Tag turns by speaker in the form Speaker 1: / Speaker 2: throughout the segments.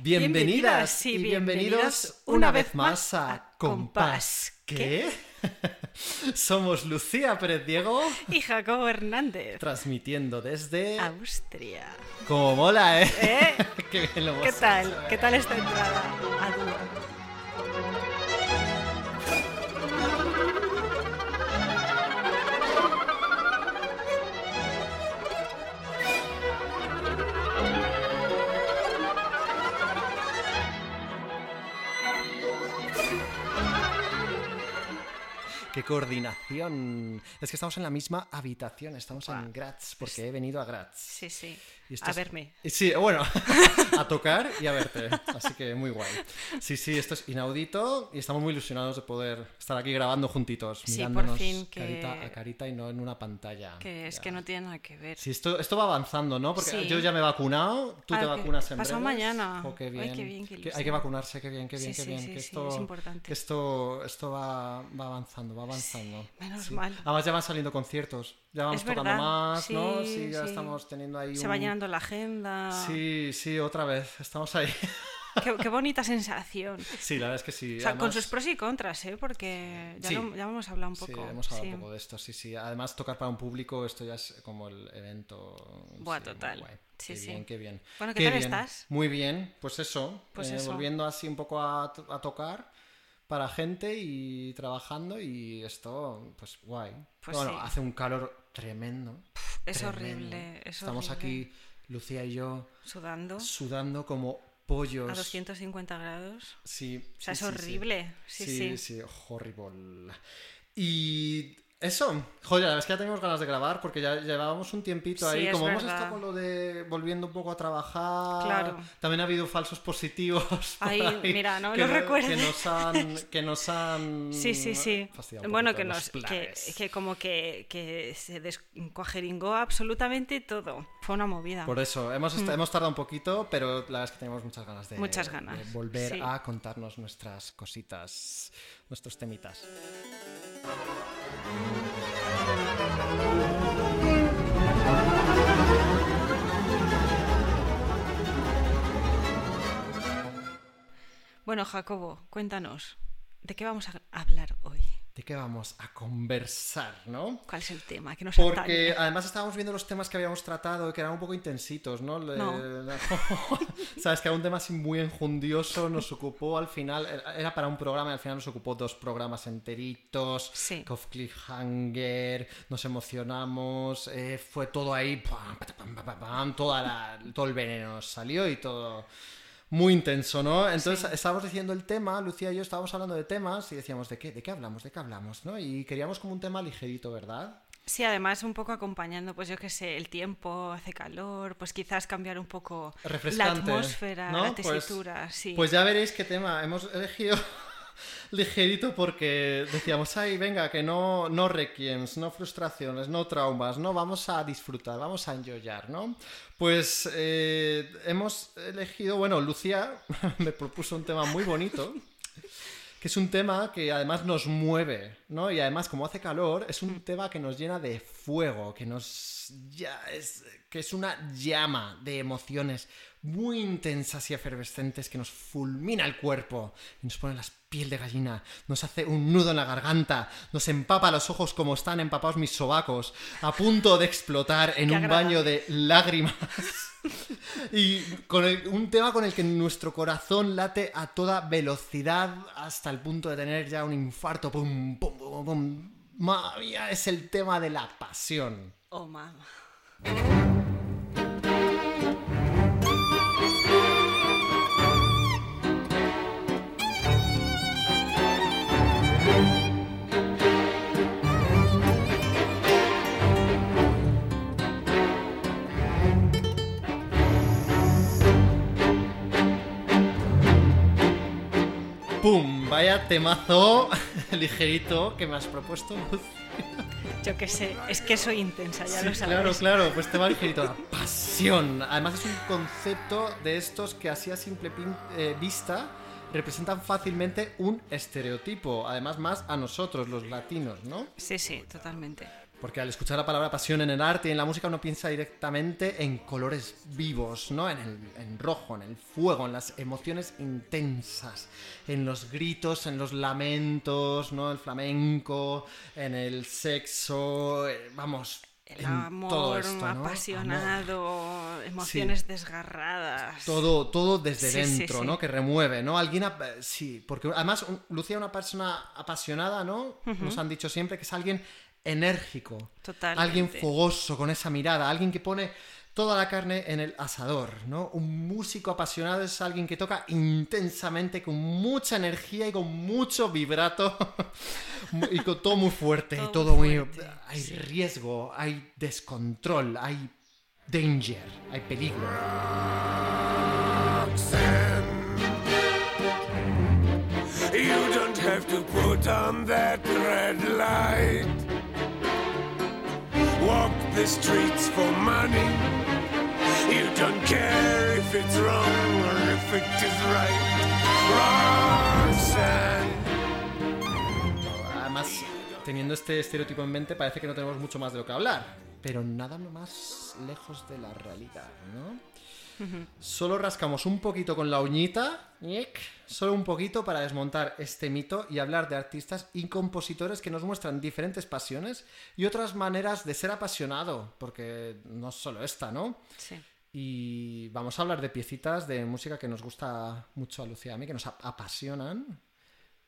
Speaker 1: Bienvenidas y bienvenidos una vez más a Compás. ¿Qué? Somos Lucía Pérez Diego
Speaker 2: y Jacobo Hernández.
Speaker 1: Transmitiendo desde
Speaker 2: Austria.
Speaker 1: Como mola, ¿eh?
Speaker 2: ¿Eh?
Speaker 1: Qué, bien lo hemos
Speaker 2: ¿Qué tal?
Speaker 1: hecho, ¿eh?
Speaker 2: ¿Qué tal esta entrada a
Speaker 1: Qué coordinación. Es que estamos en la misma habitación, estamos
Speaker 2: Buah.
Speaker 1: en Graz, porque he venido a Graz.
Speaker 2: Sí, sí.
Speaker 1: Y
Speaker 2: A
Speaker 1: es-
Speaker 2: verme.
Speaker 1: Sí, bueno, a tocar y a verte. Así que muy guay. Sí, sí, esto es inaudito y estamos muy ilusionados de poder estar aquí grabando juntitos,
Speaker 2: Sí, por
Speaker 1: mirándonos
Speaker 2: fin, que-
Speaker 1: carita a carita y no en una pantalla.
Speaker 2: Que es
Speaker 1: Ya.
Speaker 2: que no tiene nada que ver.
Speaker 1: Sí, esto, esto va avanzando, ¿no? Porque
Speaker 2: Sí.
Speaker 1: yo ya me he vacunado, tú
Speaker 2: Ah,
Speaker 1: te vacunas en
Speaker 2: pasado mañana.
Speaker 1: Jo, qué
Speaker 2: Ay,
Speaker 1: bien.
Speaker 2: qué bien, qué
Speaker 1: hay que vacunarse, qué bien, qué bien,
Speaker 2: Sí,
Speaker 1: qué bien. que esto,
Speaker 2: es importante.
Speaker 1: esto, esto va, va avanzando, va avanzando.
Speaker 2: Menos
Speaker 1: Sí.
Speaker 2: mal.
Speaker 1: Además ya van saliendo conciertos, ya vamos
Speaker 2: Es
Speaker 1: tocando
Speaker 2: verdad,
Speaker 1: más, ¿no?
Speaker 2: sí,
Speaker 1: Sí, ya
Speaker 2: sí.
Speaker 1: estamos teniendo ahí
Speaker 2: Se
Speaker 1: un...
Speaker 2: va llenando la agenda.
Speaker 1: Sí, sí, otra vez, estamos ahí.
Speaker 2: Qué, qué bonita sensación.
Speaker 1: Sí, la verdad es que sí.
Speaker 2: O sea, con sus pros y contras, ¿eh? Porque ya,
Speaker 1: Sí.
Speaker 2: lo- ya hemos hablado un
Speaker 1: Sí,
Speaker 2: poco.
Speaker 1: hemos hablado
Speaker 2: sí.
Speaker 1: un poco de esto, sí, sí. Además, tocar para un público, esto ya es como el evento.
Speaker 2: Buah,
Speaker 1: sí, muy
Speaker 2: total.
Speaker 1: guay.
Speaker 2: Sí,
Speaker 1: qué
Speaker 2: sí.
Speaker 1: bien, qué bien.
Speaker 2: Bueno, ¿qué tal
Speaker 1: bien.
Speaker 2: estás?
Speaker 1: Muy bien, pues eso.
Speaker 2: Pues
Speaker 1: eh,
Speaker 2: eso.
Speaker 1: Volviendo así un poco a, a tocar para gente y trabajando y esto, pues guay.
Speaker 2: Pues
Speaker 1: bueno,
Speaker 2: sí.
Speaker 1: hace un calor tremendo.
Speaker 2: Es
Speaker 1: tremendo.
Speaker 2: horrible, es
Speaker 1: Estamos
Speaker 2: horrible.
Speaker 1: aquí, Lucía y yo,
Speaker 2: Sudando
Speaker 1: sudando como pollos.
Speaker 2: a 250 grados.
Speaker 1: Sí.
Speaker 2: O sea,
Speaker 1: sí,
Speaker 2: es horrible. Sí, sí.
Speaker 1: Sí, sí, horrible. Y eso, joder, la verdad es que ya tenemos ganas de grabar porque ya llevábamos un tiempito
Speaker 2: Sí,
Speaker 1: ahí.
Speaker 2: es
Speaker 1: Como hemos
Speaker 2: verdad.
Speaker 1: estado con lo de volviendo un poco a trabajar,
Speaker 2: Claro.
Speaker 1: también ha habido falsos positivos. ahí
Speaker 2: mira, no me
Speaker 1: que
Speaker 2: lo recuerdes.
Speaker 1: Que nos han. Que nos han
Speaker 2: Sí, sí, sí. Bueno, que nos que, que como que, que se descuajeringó absolutamente todo. Fue una movida.
Speaker 1: Por eso, hemos, est- hemos tardado un poquito, pero la verdad es que tenemos muchas ganas de,
Speaker 2: Mm. Muchas ganas,
Speaker 1: de volver
Speaker 2: sí.
Speaker 1: a contarnos nuestras cositas, nuestros temitas.
Speaker 2: Bueno, Jacobo, cuéntanos, ¿de qué vamos a hablar hoy?
Speaker 1: ¿De qué vamos a conversar, no?
Speaker 2: ¿Cuál es el tema que nos
Speaker 1: Porque
Speaker 2: atañe?
Speaker 1: además estábamos viendo los temas que habíamos tratado que eran un poco intensitos, ¿no?
Speaker 2: No.
Speaker 1: Sabes que era un tema así muy enjundioso, nos ocupó al final, era para un programa y al final nos ocupó dos programas enteritos,
Speaker 2: Sí.
Speaker 1: Cliffhanger, nos emocionamos, eh, fue todo ahí, pam, pam, todo el veneno nos salió y todo muy intenso, ¿no? Entonces
Speaker 2: Sí.
Speaker 1: estábamos diciendo el tema, Lucía y yo estábamos hablando de temas y decíamos, ¿de qué? ¿De qué hablamos? ¿De qué hablamos? ¿no? Y queríamos como un tema ligerito, ¿verdad?
Speaker 2: Sí, además un poco acompañando, pues yo qué sé, el tiempo, hace calor, pues quizás cambiar un poco la atmósfera,
Speaker 1: ¿no?
Speaker 2: la
Speaker 1: Pues-
Speaker 2: tesitura, sí.
Speaker 1: Pues ya veréis qué tema. Hemos elegido ligerito porque decíamos, ay, venga, que no, no requiems, no frustraciones, no traumas, no, vamos a disfrutar, vamos a enjoyar, ¿no? Pues eh, hemos elegido, bueno, Lucía me propuso un tema muy bonito. Que es un tema que además nos mueve, ¿no? Y además, como hace calor, es un tema que nos llena de fuego, que nos. ya es. que es una llama de emociones muy intensas y efervescentes que nos fulmina el cuerpo y nos pone las piel de gallina, nos hace un nudo en la garganta, nos empapa los ojos como están empapados mis sobacos, a punto de explotar en
Speaker 2: Qué
Speaker 1: un
Speaker 2: agradable.
Speaker 1: baño de lágrimas. Y con el- un tema con el que nuestro corazón late a toda velocidad hasta el punto de tener ya un infarto. Pum, pum, pum, pum. Mía, es el tema de la pasión.
Speaker 2: Oh, mamá.
Speaker 1: ¡Pum! Vaya temazo ligerito que me has propuesto, Luz.
Speaker 2: Yo qué sé, es que soy intensa, ya
Speaker 1: Sí,
Speaker 2: lo sabes.
Speaker 1: claro, claro, pues tema ligerito, la pasión. Además es un concepto de estos que así a simple pin- eh, vista representan fácilmente un estereotipo, además más a nosotros, los latinos, ¿no?
Speaker 2: Sí, sí, totalmente.
Speaker 1: Porque al escuchar la palabra pasión en el arte y en la música uno piensa directamente en colores vivos, ¿no? En el en rojo, en el fuego, en las emociones intensas, en los gritos, en los lamentos, ¿no? El flamenco, en el sexo, eh, vamos,
Speaker 2: El amor
Speaker 1: todo esto, ¿no?
Speaker 2: apasionado, emociones desgarradas.
Speaker 1: todo, todo desde
Speaker 2: Sí,
Speaker 1: dentro,
Speaker 2: sí.
Speaker 1: ¿no? Que remueve, ¿no? Alguien, ap- sí, porque además Lucía es una persona apasionada, ¿no? Nos han dicho siempre que es alguien enérgico,
Speaker 2: Totalmente.
Speaker 1: alguien fogoso con esa mirada, alguien que pone toda la carne en el asador, ¿no? Un músico apasionado es alguien que toca intensamente, con mucha energía y con mucho vibrato y con todo muy fuerte y
Speaker 2: Todo
Speaker 1: todo muy...
Speaker 2: fuerte,
Speaker 1: hay
Speaker 2: sí.
Speaker 1: riesgo, hay descontrol, hay danger, hay peligro.
Speaker 3: You don't have to put on that red light. Walk the streets for money. You don't care if it's wrong or if it is right. Roxanne.
Speaker 1: Además, teniendo este estereotipo en mente, parece que no tenemos mucho más de lo que hablar. Pero nada más lejos de la realidad, ¿no? Solo rascamos un poquito con la uñita, solo un poquito para desmontar este mito y hablar de artistas y compositores que nos muestran diferentes pasiones y otras maneras de ser apasionado, porque no es solo esta, ¿no?
Speaker 2: Sí.
Speaker 1: Y vamos a hablar de piecitas de música que nos gusta mucho a Lucía y a mí, que nos ap- apasionan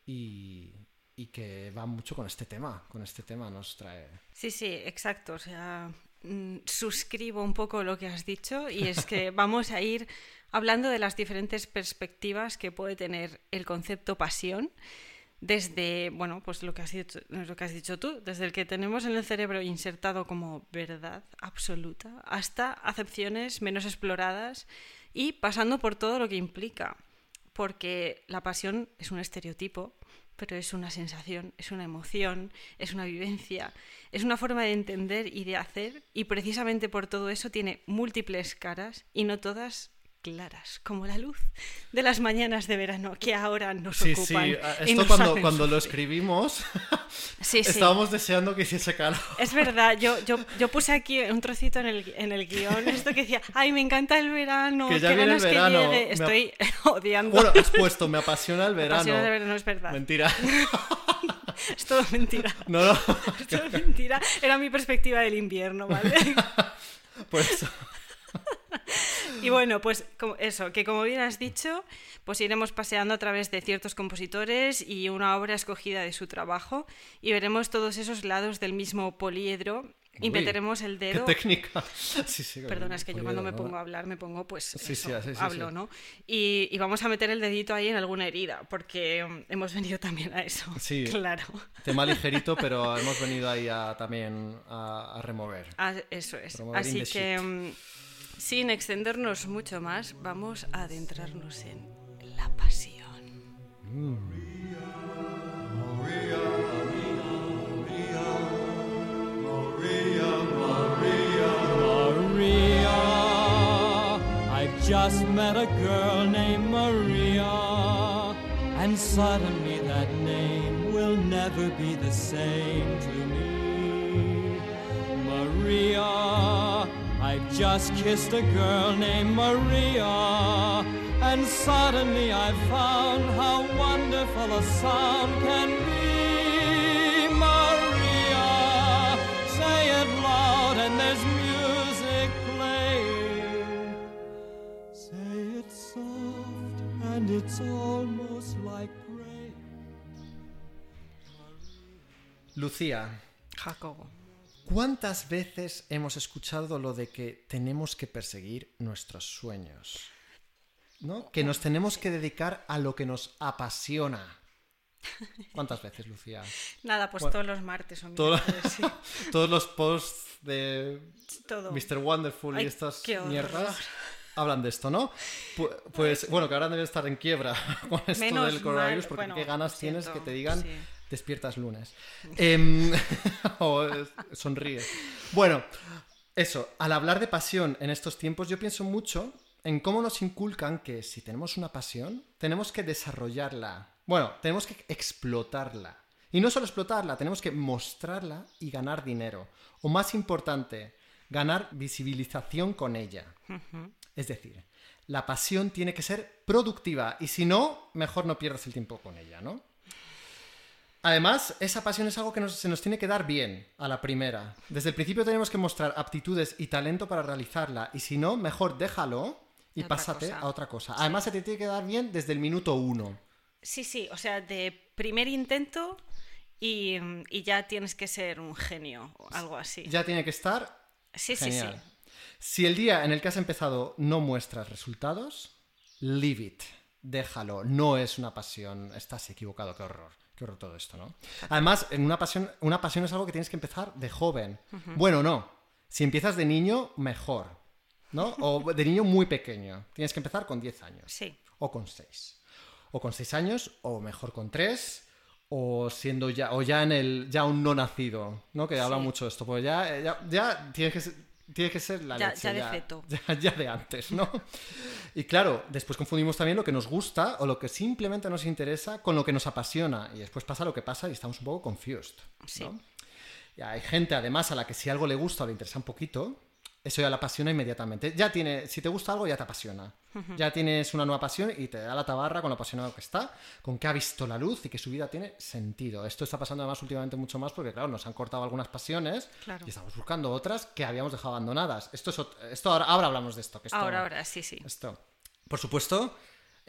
Speaker 1: y, y que van mucho con este tema. Con este tema nos trae.
Speaker 2: Sí, sí, exacto. O sea, suscribo un poco lo que has dicho y es que vamos a ir hablando de las diferentes perspectivas que puede tener el concepto pasión desde, bueno, pues lo que has dicho, lo que has dicho tú, desde el que tenemos en el cerebro insertado como verdad absoluta hasta acepciones menos exploradas y pasando por todo lo que implica, porque la pasión es un estereotipo, pero es una sensación, es una emoción, es una vivencia, es una forma de entender y de hacer, y precisamente por todo eso tiene múltiples caras y no todas claras, como la luz de las mañanas de verano que ahora nos
Speaker 1: Sí,
Speaker 2: ocupan.
Speaker 1: sí,
Speaker 2: y
Speaker 1: esto
Speaker 2: nos
Speaker 1: cuando,
Speaker 2: hacen
Speaker 1: cuando lo escribimos
Speaker 2: Sí, sí.
Speaker 1: estábamos deseando que hiciese calor.
Speaker 2: Es verdad, yo, yo, yo puse aquí un trocito en el, en el guion, esto que decía, ay, me encanta el verano,
Speaker 1: Que ya
Speaker 2: qué
Speaker 1: viene el verano,
Speaker 2: que llegue.
Speaker 1: me
Speaker 2: Estoy odiando.
Speaker 1: Bueno, has puesto, me apasiona el verano.
Speaker 2: Pasión de verano, es verdad.
Speaker 1: Mentira.
Speaker 2: Es todo mentira.
Speaker 1: No, no.
Speaker 2: Es todo mentira. Era mi perspectiva del invierno, ¿vale?
Speaker 1: Pues
Speaker 2: Y bueno, pues eso, que como bien has dicho, pues iremos paseando a través de ciertos compositores y una obra escogida de su trabajo y veremos todos esos lados del mismo poliedro y meteremos el
Speaker 1: qué
Speaker 2: dedo.
Speaker 1: técnica. Sí, sí,
Speaker 2: Perdona, es que yo cuando me pongo a hablar me pongo pues
Speaker 1: Sí,
Speaker 2: eso,
Speaker 1: sí, sí, sí,
Speaker 2: hablo. ¿no? Y, y vamos a meter el dedito ahí en alguna herida, porque mm, hemos venido también a eso.
Speaker 1: Sí.
Speaker 2: Claro.
Speaker 1: Tema ligerito, pero hemos venido ahí a, también a, a remover.
Speaker 2: Ah, eso es.
Speaker 1: Promover in
Speaker 2: Así que, mm, sin extendernos mucho más, vamos a adentrarnos en la pasión.
Speaker 4: I've just met a girl named Maria, and suddenly that name will never be the same to me. Maria, I've just kissed a girl named Maria, and suddenly I found how wonderful a sound can be. Maria, say it loud, and there's music playing. Say it soft, and it's almost like praying.
Speaker 1: Lucía,
Speaker 2: Jacobo.
Speaker 1: ¿Cuántas veces hemos escuchado lo de que tenemos que perseguir nuestros sueños? ¿No? Que nos tenemos que dedicar a lo que nos apasiona. ¿Cuántas veces, Lucía?
Speaker 2: Nada, pues
Speaker 1: Bueno,
Speaker 2: todos los martes o
Speaker 1: todo-
Speaker 2: miércoles, sí.
Speaker 1: Todos los posts de
Speaker 2: Todo.
Speaker 1: Mr. Wonderful y estas mierdas hablan de esto, ¿no? Pu- Pues bueno, que ahora deben estar en quiebra con esto
Speaker 2: Menos
Speaker 1: del coronavirus, porque
Speaker 2: bueno,
Speaker 1: qué ganas tienes que te digan
Speaker 2: sí.
Speaker 1: Despiertas lunes. O eh, sonríe. Bueno, eso, al hablar de pasión en estos tiempos, yo pienso mucho en cómo nos inculcan que si tenemos una pasión, tenemos que desarrollarla. Bueno, tenemos que explotarla. Y no solo explotarla, tenemos que mostrarla y ganar dinero. O más importante, ganar visibilización con ella. Es decir, la pasión tiene que ser productiva y si no, mejor no pierdas el tiempo con ella, ¿no? Además, esa pasión es algo que nos- se nos tiene que dar bien a la primera. Desde el principio tenemos que mostrar aptitudes y talento para realizarla y si no, mejor déjalo y
Speaker 2: otra
Speaker 1: pásate
Speaker 2: cosa.
Speaker 1: a otra cosa. Además, se te tiene que dar bien desde el minuto uno.
Speaker 2: Sí, sí, o sea, de primer intento y, y ya tienes que ser un genio o algo así.
Speaker 1: Ya tiene que estar
Speaker 2: sí, sí, sí.
Speaker 1: Si el día en el que has empezado no muestras resultados, leave it. Déjalo. No es una pasión. Estás equivocado. Qué horror. Qué horror todo esto, ¿no? Además, en una pasión, una pasión es algo que tienes que empezar de joven. Bueno, no. Si empiezas de niño, mejor. ¿No? O de niño muy pequeño. Tienes que empezar con 10 años.
Speaker 2: Sí.
Speaker 1: O con 6. O con 6 años, o mejor con 3. O siendo ya, o ya en el, ya un no nacido, ¿no? Que habla mucho de esto. Pues ya, ya, ya tienes que ser, tiene que ser la
Speaker 2: Ya-
Speaker 1: leche,
Speaker 2: ya de feto.
Speaker 1: ya, ya de antes, ¿no? Y claro, después confundimos también lo que nos gusta o lo que simplemente nos interesa con lo que nos apasiona. Y después pasa lo que pasa y estamos un poco confused.
Speaker 2: Sí.
Speaker 1: Y hay gente, además, a la que si algo le gusta o le interesa un poquito, eso ya la apasiona inmediatamente. Ya tiene, si te gusta algo, ya te apasiona. Ya tienes una nueva pasión y te da la tabarra con lo apasionado que está, con que ha visto la luz y que su vida tiene sentido. Esto está pasando además últimamente mucho más porque, claro, nos han cortado algunas pasiones
Speaker 2: Claro.
Speaker 1: y estamos buscando otras que habíamos dejado abandonadas. Esto es esto ahora, ahora hablamos de esto. Que esto
Speaker 2: Ahora, ahora, sí, sí.
Speaker 1: esto. Por supuesto,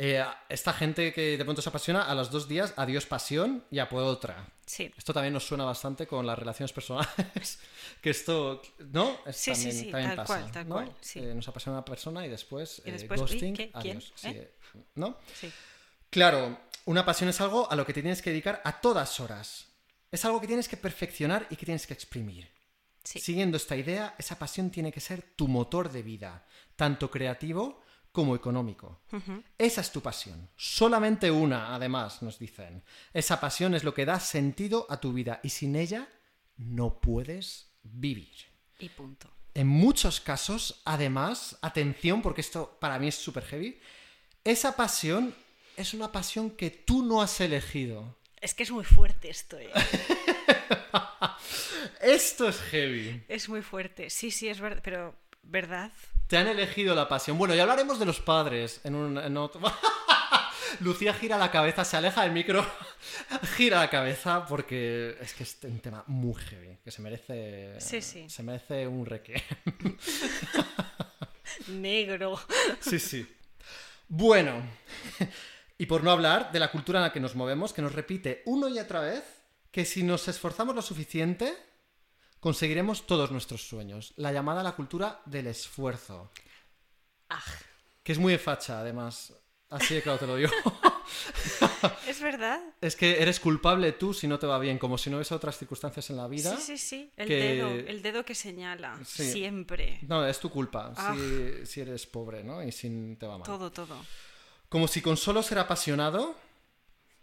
Speaker 1: eh, esta gente que de pronto se apasiona, a los dos días, adiós pasión y a por otra.
Speaker 2: Sí.
Speaker 1: Esto también nos suena bastante con las relaciones personales. que esto, ¿no? Es
Speaker 2: Sí, sí,
Speaker 1: también,
Speaker 2: sí,
Speaker 1: también
Speaker 2: tal
Speaker 1: pasa,
Speaker 2: cual, tal
Speaker 1: ¿no?
Speaker 2: cual, sí.
Speaker 1: Eh, nos apasiona una persona y después,
Speaker 2: Y
Speaker 1: eh,
Speaker 2: después,
Speaker 1: ghosting,
Speaker 2: ¿qué? ¿Quién?
Speaker 1: adiós. Sí. ¿No?
Speaker 2: sí.
Speaker 1: Claro, una pasión es algo a lo que te tienes que dedicar a todas horas. Es algo que tienes que perfeccionar y que tienes que exprimir.
Speaker 2: Sí.
Speaker 1: Siguiendo esta idea, esa pasión tiene que ser tu motor de vida, tanto creativo como económico. Esa es tu pasión. Solamente una, además, nos dicen. Esa pasión es lo que da sentido a tu vida y sin ella no puedes vivir.
Speaker 2: Y punto.
Speaker 1: En muchos casos, además, atención, porque esto para mí es súper heavy, esa pasión es una pasión que tú no has elegido.
Speaker 2: Es que es muy fuerte esto, ¿eh?
Speaker 1: Esto es heavy.
Speaker 2: Es muy fuerte. Sí, sí, es verdad. Pero, ¿verdad?
Speaker 1: Te han elegido la pasión. Bueno, ya hablaremos de los padres en un en otro. Lucía gira la cabeza, se aleja del micro, gira la cabeza porque es que es un tema muy heavy, que se merece.
Speaker 2: Sí, sí.
Speaker 1: Se merece un reque.
Speaker 2: Negro.
Speaker 1: Sí, sí. Bueno, y por no hablar de la cultura en la que nos movemos, que nos repite uno y otra vez que si nos esforzamos lo suficiente, conseguiremos todos nuestros sueños. La llamada la cultura del esfuerzo.
Speaker 2: Ah,
Speaker 1: Que es muy facha, además. Así de claro te lo digo.
Speaker 2: ¿Es verdad?
Speaker 1: es que eres culpable tú si no te va bien, como si no hubiese otras circunstancias en la vida.
Speaker 2: Sí, sí, sí. El
Speaker 1: que-
Speaker 2: dedo, el dedo que señala.
Speaker 1: Sí.
Speaker 2: Siempre.
Speaker 1: No, es tu culpa si, si eres pobre, ¿no? Y si te va mal.
Speaker 2: Todo, todo.
Speaker 1: Como si con solo ser apasionado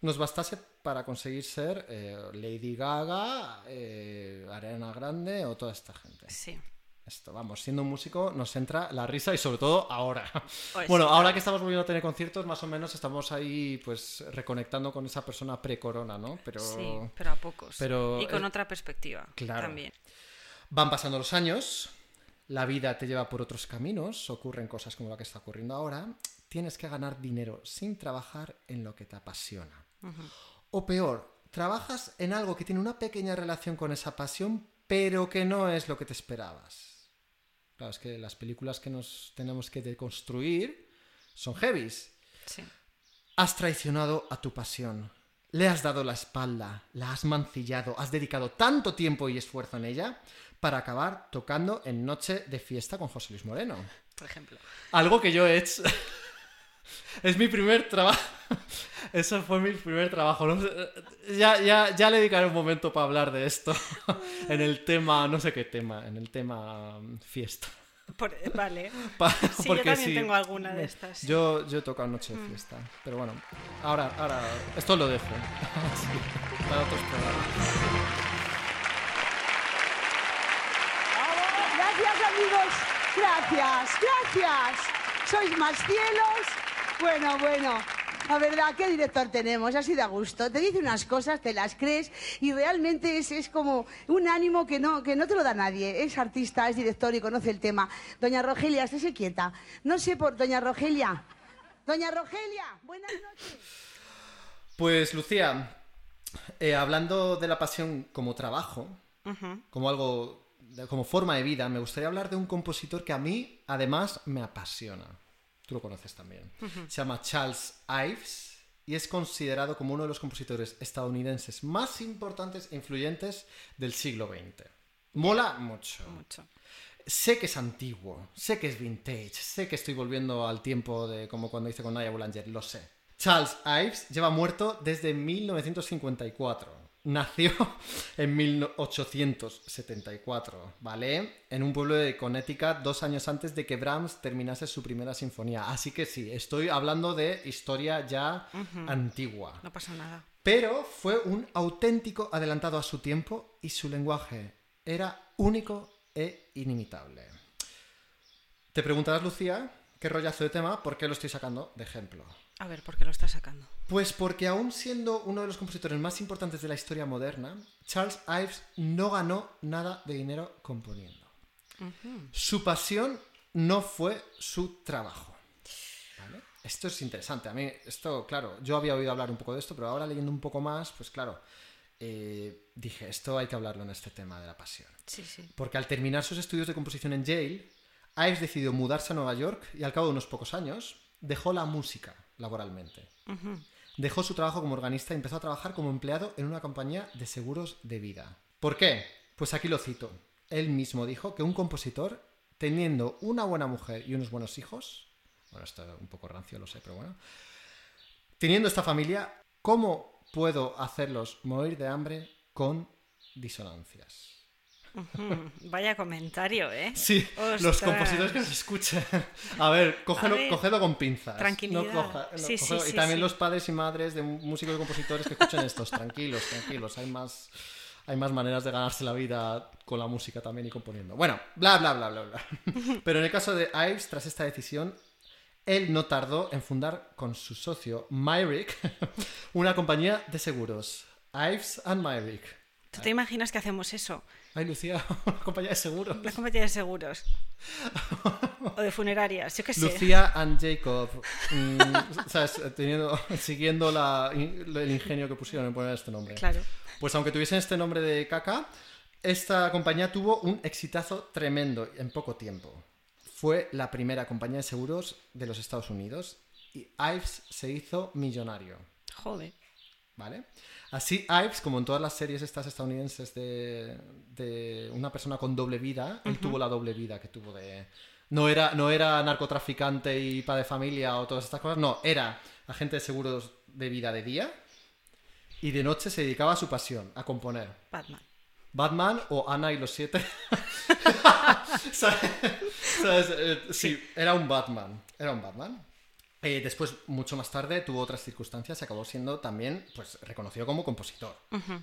Speaker 1: nos bastase para conseguir ser eh, Lady Gaga, eh, Ariana Grande o toda esta gente.
Speaker 2: Sí.
Speaker 1: Esto, vamos, siendo un músico nos entra la risa y sobre todo ahora.
Speaker 2: Pues
Speaker 1: bueno,
Speaker 2: sí,
Speaker 1: ahora
Speaker 2: claro.
Speaker 1: que estamos volviendo a tener conciertos, más o menos estamos ahí pues reconectando con esa persona pre-corona, ¿no? Pero
Speaker 2: Sí, pero a pocos.
Speaker 1: pero,
Speaker 2: y con
Speaker 1: eh,
Speaker 2: otra perspectiva.
Speaker 1: claro.
Speaker 2: También.
Speaker 1: van pasando los años, la vida te lleva por otros caminos, ocurren cosas como la que está ocurriendo ahora, tienes que ganar dinero sin trabajar en lo que te apasiona. O peor, trabajas en algo que tiene una pequeña relación con esa pasión, pero que no es lo que te esperabas. Claro, es que las películas que nos tenemos que deconstruir son heavies.
Speaker 2: Sí.
Speaker 1: Has traicionado a tu pasión. Le has dado la espalda, la has mancillado, has dedicado tanto tiempo y esfuerzo en ella para acabar tocando en Noche de Fiesta con José Luis Moreno.
Speaker 2: Por ejemplo.
Speaker 1: Algo que yo he hecho. es mi primer trabajo. Eso fue mi primer trabajo. ¿no? Ya, ya, ya le dedicaré un momento para hablar de esto. en el tema, no sé qué tema, en el tema mm, fiesta.
Speaker 2: Por- vale.
Speaker 1: Pa-
Speaker 2: Sí, yo
Speaker 1: porque
Speaker 2: también
Speaker 1: sí,
Speaker 2: tengo alguna de estas.
Speaker 1: Yo, yo he tocado Noche de Fiesta. Pero bueno, ahora, ahora, esto lo dejo. Sí, para otros programas.
Speaker 5: Gracias amigos, gracias, gracias. Sois más cielos. Bueno, bueno. La verdad, ¿qué director tenemos? Así da gusto. Te dice unas cosas, te las crees y realmente es, es como un ánimo que no, que no te lo da nadie. Es artista, es director y conoce el tema. Doña Rogelia, estése quieta. No sé por... Doña Rogelia. Doña Rogelia, buenas noches.
Speaker 1: Pues Lucía, eh, hablando de la pasión como trabajo, como algo, como forma de vida, me gustaría hablar de un compositor que a mí, además, me apasiona. Tú lo conoces también. Se llama Charles Ives y es considerado como uno de los compositores estadounidenses más importantes e influyentes del siglo XX. Mola mucho.
Speaker 2: Mucho.
Speaker 1: Sé que es antiguo, sé que es vintage, sé que estoy volviendo al tiempo de como cuando hice con Naya Boulanger, lo sé. Charles Ives lleva muerto desde 1954. Nació en 1874, ¿vale? En un pueblo de Connecticut dos años antes de que Brahms terminase su primera sinfonía. Así que sí, estoy hablando de historia ya antigua.
Speaker 2: No pasa nada.
Speaker 1: Pero fue un auténtico adelantado a su tiempo y su lenguaje era único e inimitable. Te preguntarás, Lucía, qué rollazo de tema, ¿por qué lo estoy sacando de ejemplo?
Speaker 2: A ver, ¿por qué lo estás sacando?
Speaker 1: Pues porque aún siendo uno de los compositores más importantes de la historia moderna, Charles Ives no ganó nada de dinero componiendo. Su pasión no fue su trabajo. ¿Vale? Esto es interesante. A mí, esto, claro, yo había oído hablar un poco de esto, pero ahora leyendo un poco más, pues claro, eh, dije, esto hay que hablarlo en este tema de la pasión.
Speaker 2: Sí, sí.
Speaker 1: Porque al terminar sus estudios de composición en Yale, Ives decidió mudarse a Nueva York y al cabo de unos pocos años dejó la música laboralmente. Dejó su trabajo como organista y empezó a trabajar como empleado en una compañía de seguros de vida. ¿Por qué? Pues aquí lo cito. Él mismo dijo que un compositor, teniendo una buena mujer y unos buenos hijos, bueno, esto es un poco rancio, lo sé, pero bueno, teniendo esta familia, ¿cómo puedo hacerlos morir de hambre con disonancias?
Speaker 2: Vaya comentario, ¿eh?
Speaker 1: Sí, los compositores que nos escuchen. A ver, cógelo,
Speaker 2: A ver,
Speaker 1: cogedlo con pinzas.
Speaker 2: tranquilidad.
Speaker 1: No coja- no,
Speaker 2: Sí, sí,
Speaker 1: y también los padres y madres de músicos y compositores que escuchen estos. Tranquilos, tranquilos. Hay más, hay más maneras de ganarse la vida con la música también y componiendo. Bueno, bla, bla, bla, bla, bla. Pero en el caso de Ives, tras esta decisión, él no tardó en fundar con su socio Myrick una compañía de seguros. Ives and Myrick.
Speaker 2: ¿Tú te imaginas que hacemos eso?
Speaker 1: Ay, Lucía, una compañía de seguros.
Speaker 2: La compañía de seguros. o de funerarias, yo qué sé.
Speaker 1: Lucía and Jacob, mm, ¿sabes? Teniendo, siguiendo la- el ingenio que pusieron en poner este nombre.
Speaker 2: Claro.
Speaker 1: Pues aunque tuviesen este nombre de caca, esta compañía tuvo un exitazo tremendo en poco tiempo. Fue la primera compañía de seguros de los Estados Unidos y Ives se hizo millonario.
Speaker 2: Joder.
Speaker 1: ¿Vale? Así, Ives, como en todas las series estas estadounidenses de, de una persona con doble vida, él tuvo la doble vida que tuvo de... No era, no era narcotraficante y padre de familia o todas estas cosas, no, era agente de seguros de vida de día y de noche se dedicaba a su pasión, a componer.
Speaker 2: Batman.
Speaker 1: Batman o Ana y los siete. ¿Sabes? ¿Sabes? Eh, sí, era un Batman. Era un Batman. Eh, después, mucho más tarde, tuvo otras circunstancias y acabó siendo también pues, reconocido como compositor.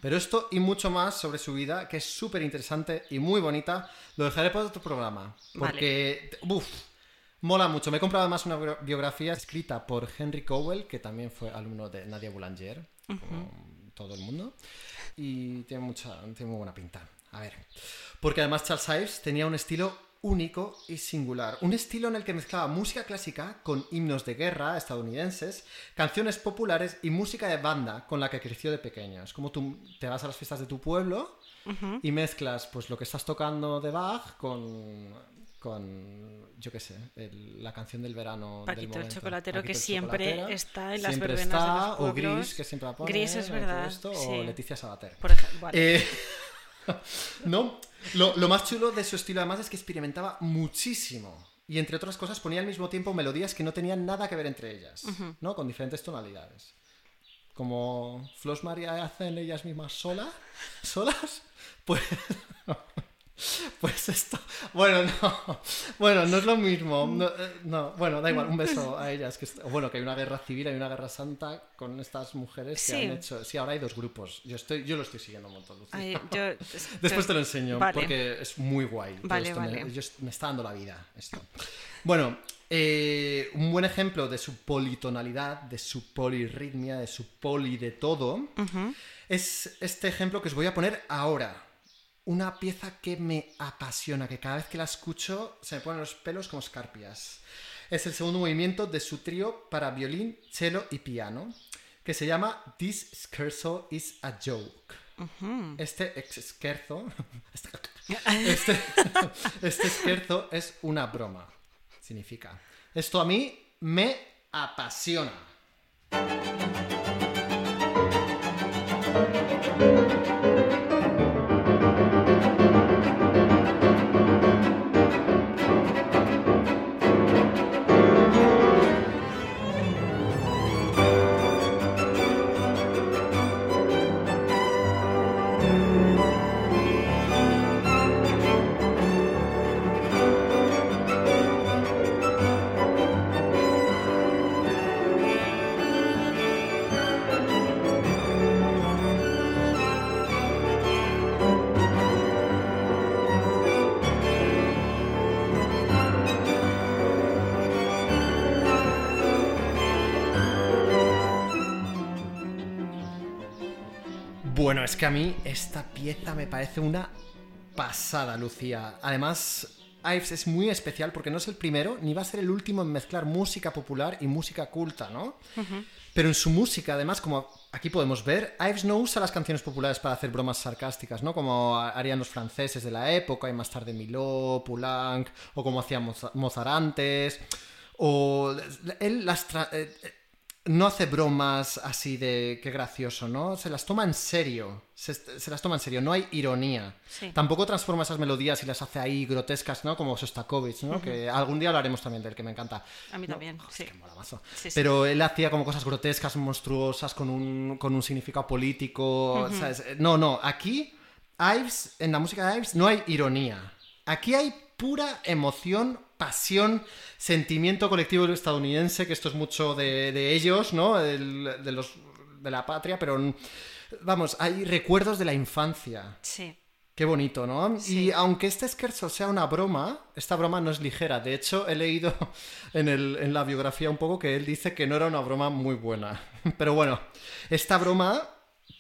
Speaker 1: Pero esto y mucho más sobre su vida, que es súper interesante y muy bonita, lo dejaré para otro programa. Porque, uf, mola mucho. Me he comprado además una bio- biografía escrita por Henry Cowell, que también fue alumno de Nadia Boulanger, como todo el mundo. Y tiene, mucha, tiene muy buena pinta. A ver. Porque además Charles Ives tenía un estilo único y singular. Un estilo en el que mezclaba música clásica con himnos de guerra estadounidenses, canciones populares y música de banda con la que creció de pequeño. Es como tú te vas a las fiestas de tu pueblo y mezclas pues lo que estás tocando de Bach con con yo qué sé el- la canción del verano del
Speaker 2: Paquito el
Speaker 1: momento.
Speaker 2: chocolatero que
Speaker 1: Paquito el
Speaker 2: siempre
Speaker 1: Chocolatero.
Speaker 2: está en las
Speaker 1: Siempre
Speaker 2: verbenas de
Speaker 1: está,
Speaker 2: los
Speaker 1: o. Gris que siempre la pone
Speaker 2: Gris es verdad,
Speaker 1: esto, o
Speaker 2: sí.
Speaker 1: Leticia Sabater
Speaker 2: Por ejemplo, vale.
Speaker 1: eh, no, lo, lo más chulo de su estilo además es que experimentaba muchísimo. Y entre otras cosas ponía al mismo tiempo melodías que no tenían nada que ver entre ellas, ¿no? Con diferentes tonalidades. Como Flos María hacen ellas mismas sola, solas, pues... Pues esto, bueno, no, bueno, no es lo mismo, no, eh, no, bueno, da igual, un beso a ellas, que, bueno, que hay una guerra civil, hay una guerra santa con estas mujeres que
Speaker 2: Sí.
Speaker 1: han hecho, sí, ahora hay dos grupos, yo estoy, yo lo estoy siguiendo un montón.
Speaker 2: Ay, yo-
Speaker 1: Después te lo enseño,
Speaker 2: Vale.
Speaker 1: porque es muy guay.
Speaker 2: Vale,
Speaker 1: esto me-
Speaker 2: vale.
Speaker 1: yo- me, está dando la vida esto. Bueno, eh, un buen ejemplo de su politonalidad, de su polirritmia, de su poli de todo, es este ejemplo que os voy a poner ahora. Una pieza que me apasiona, que cada vez que la escucho se me ponen los pelos como escarpias. Es el segundo movimiento de su trío para violín, cello y piano, que se llama This Scherzo is a Joke. Este ex scherzo, este, este es una broma, significa. Esto a mí me apasiona. Bueno, es que a mí esta pieza me parece una pasada, Lucía. Además, Ives es muy especial porque no es el primero ni va a ser el último en mezclar música popular y música culta, ¿no? Pero en su música, además, como aquí podemos ver, Ives no usa las canciones populares para hacer bromas sarcásticas, ¿no? Como harían los franceses de la época, y más tarde Miló, Poulenc, o como hacía Moza- Mozart antes. O él las tra- eh, eh, no hace bromas así de qué gracioso, ¿no? Se las toma en serio. Se, se las toma en serio, no hay ironía.
Speaker 2: Sí.
Speaker 1: Tampoco transforma esas melodías y las hace ahí grotescas, ¿no? Como Sostakovich, ¿no? Que algún día hablaremos también del que me encanta.
Speaker 2: A mí
Speaker 1: No,
Speaker 2: también, sí.
Speaker 1: que mola mazo.
Speaker 2: Sí, sí.
Speaker 1: Pero él hacía como cosas grotescas, monstruosas, con un, con un significado político. ¿sabes? No, no. Aquí, Ives, en la música de Ives, no hay ironía. Aquí hay pura emoción, pasión, sentimiento colectivo estadounidense, que esto es mucho de, de ellos, ¿no? El- de, los, de la patria, pero vamos, hay recuerdos de la infancia.
Speaker 2: Sí.
Speaker 1: Qué bonito, ¿no?
Speaker 2: Sí.
Speaker 1: Y aunque este scherzo sea una broma, esta broma no es ligera. De hecho, he leído en, el- en la biografía un poco que él dice que no era una broma muy buena. Pero bueno, esta broma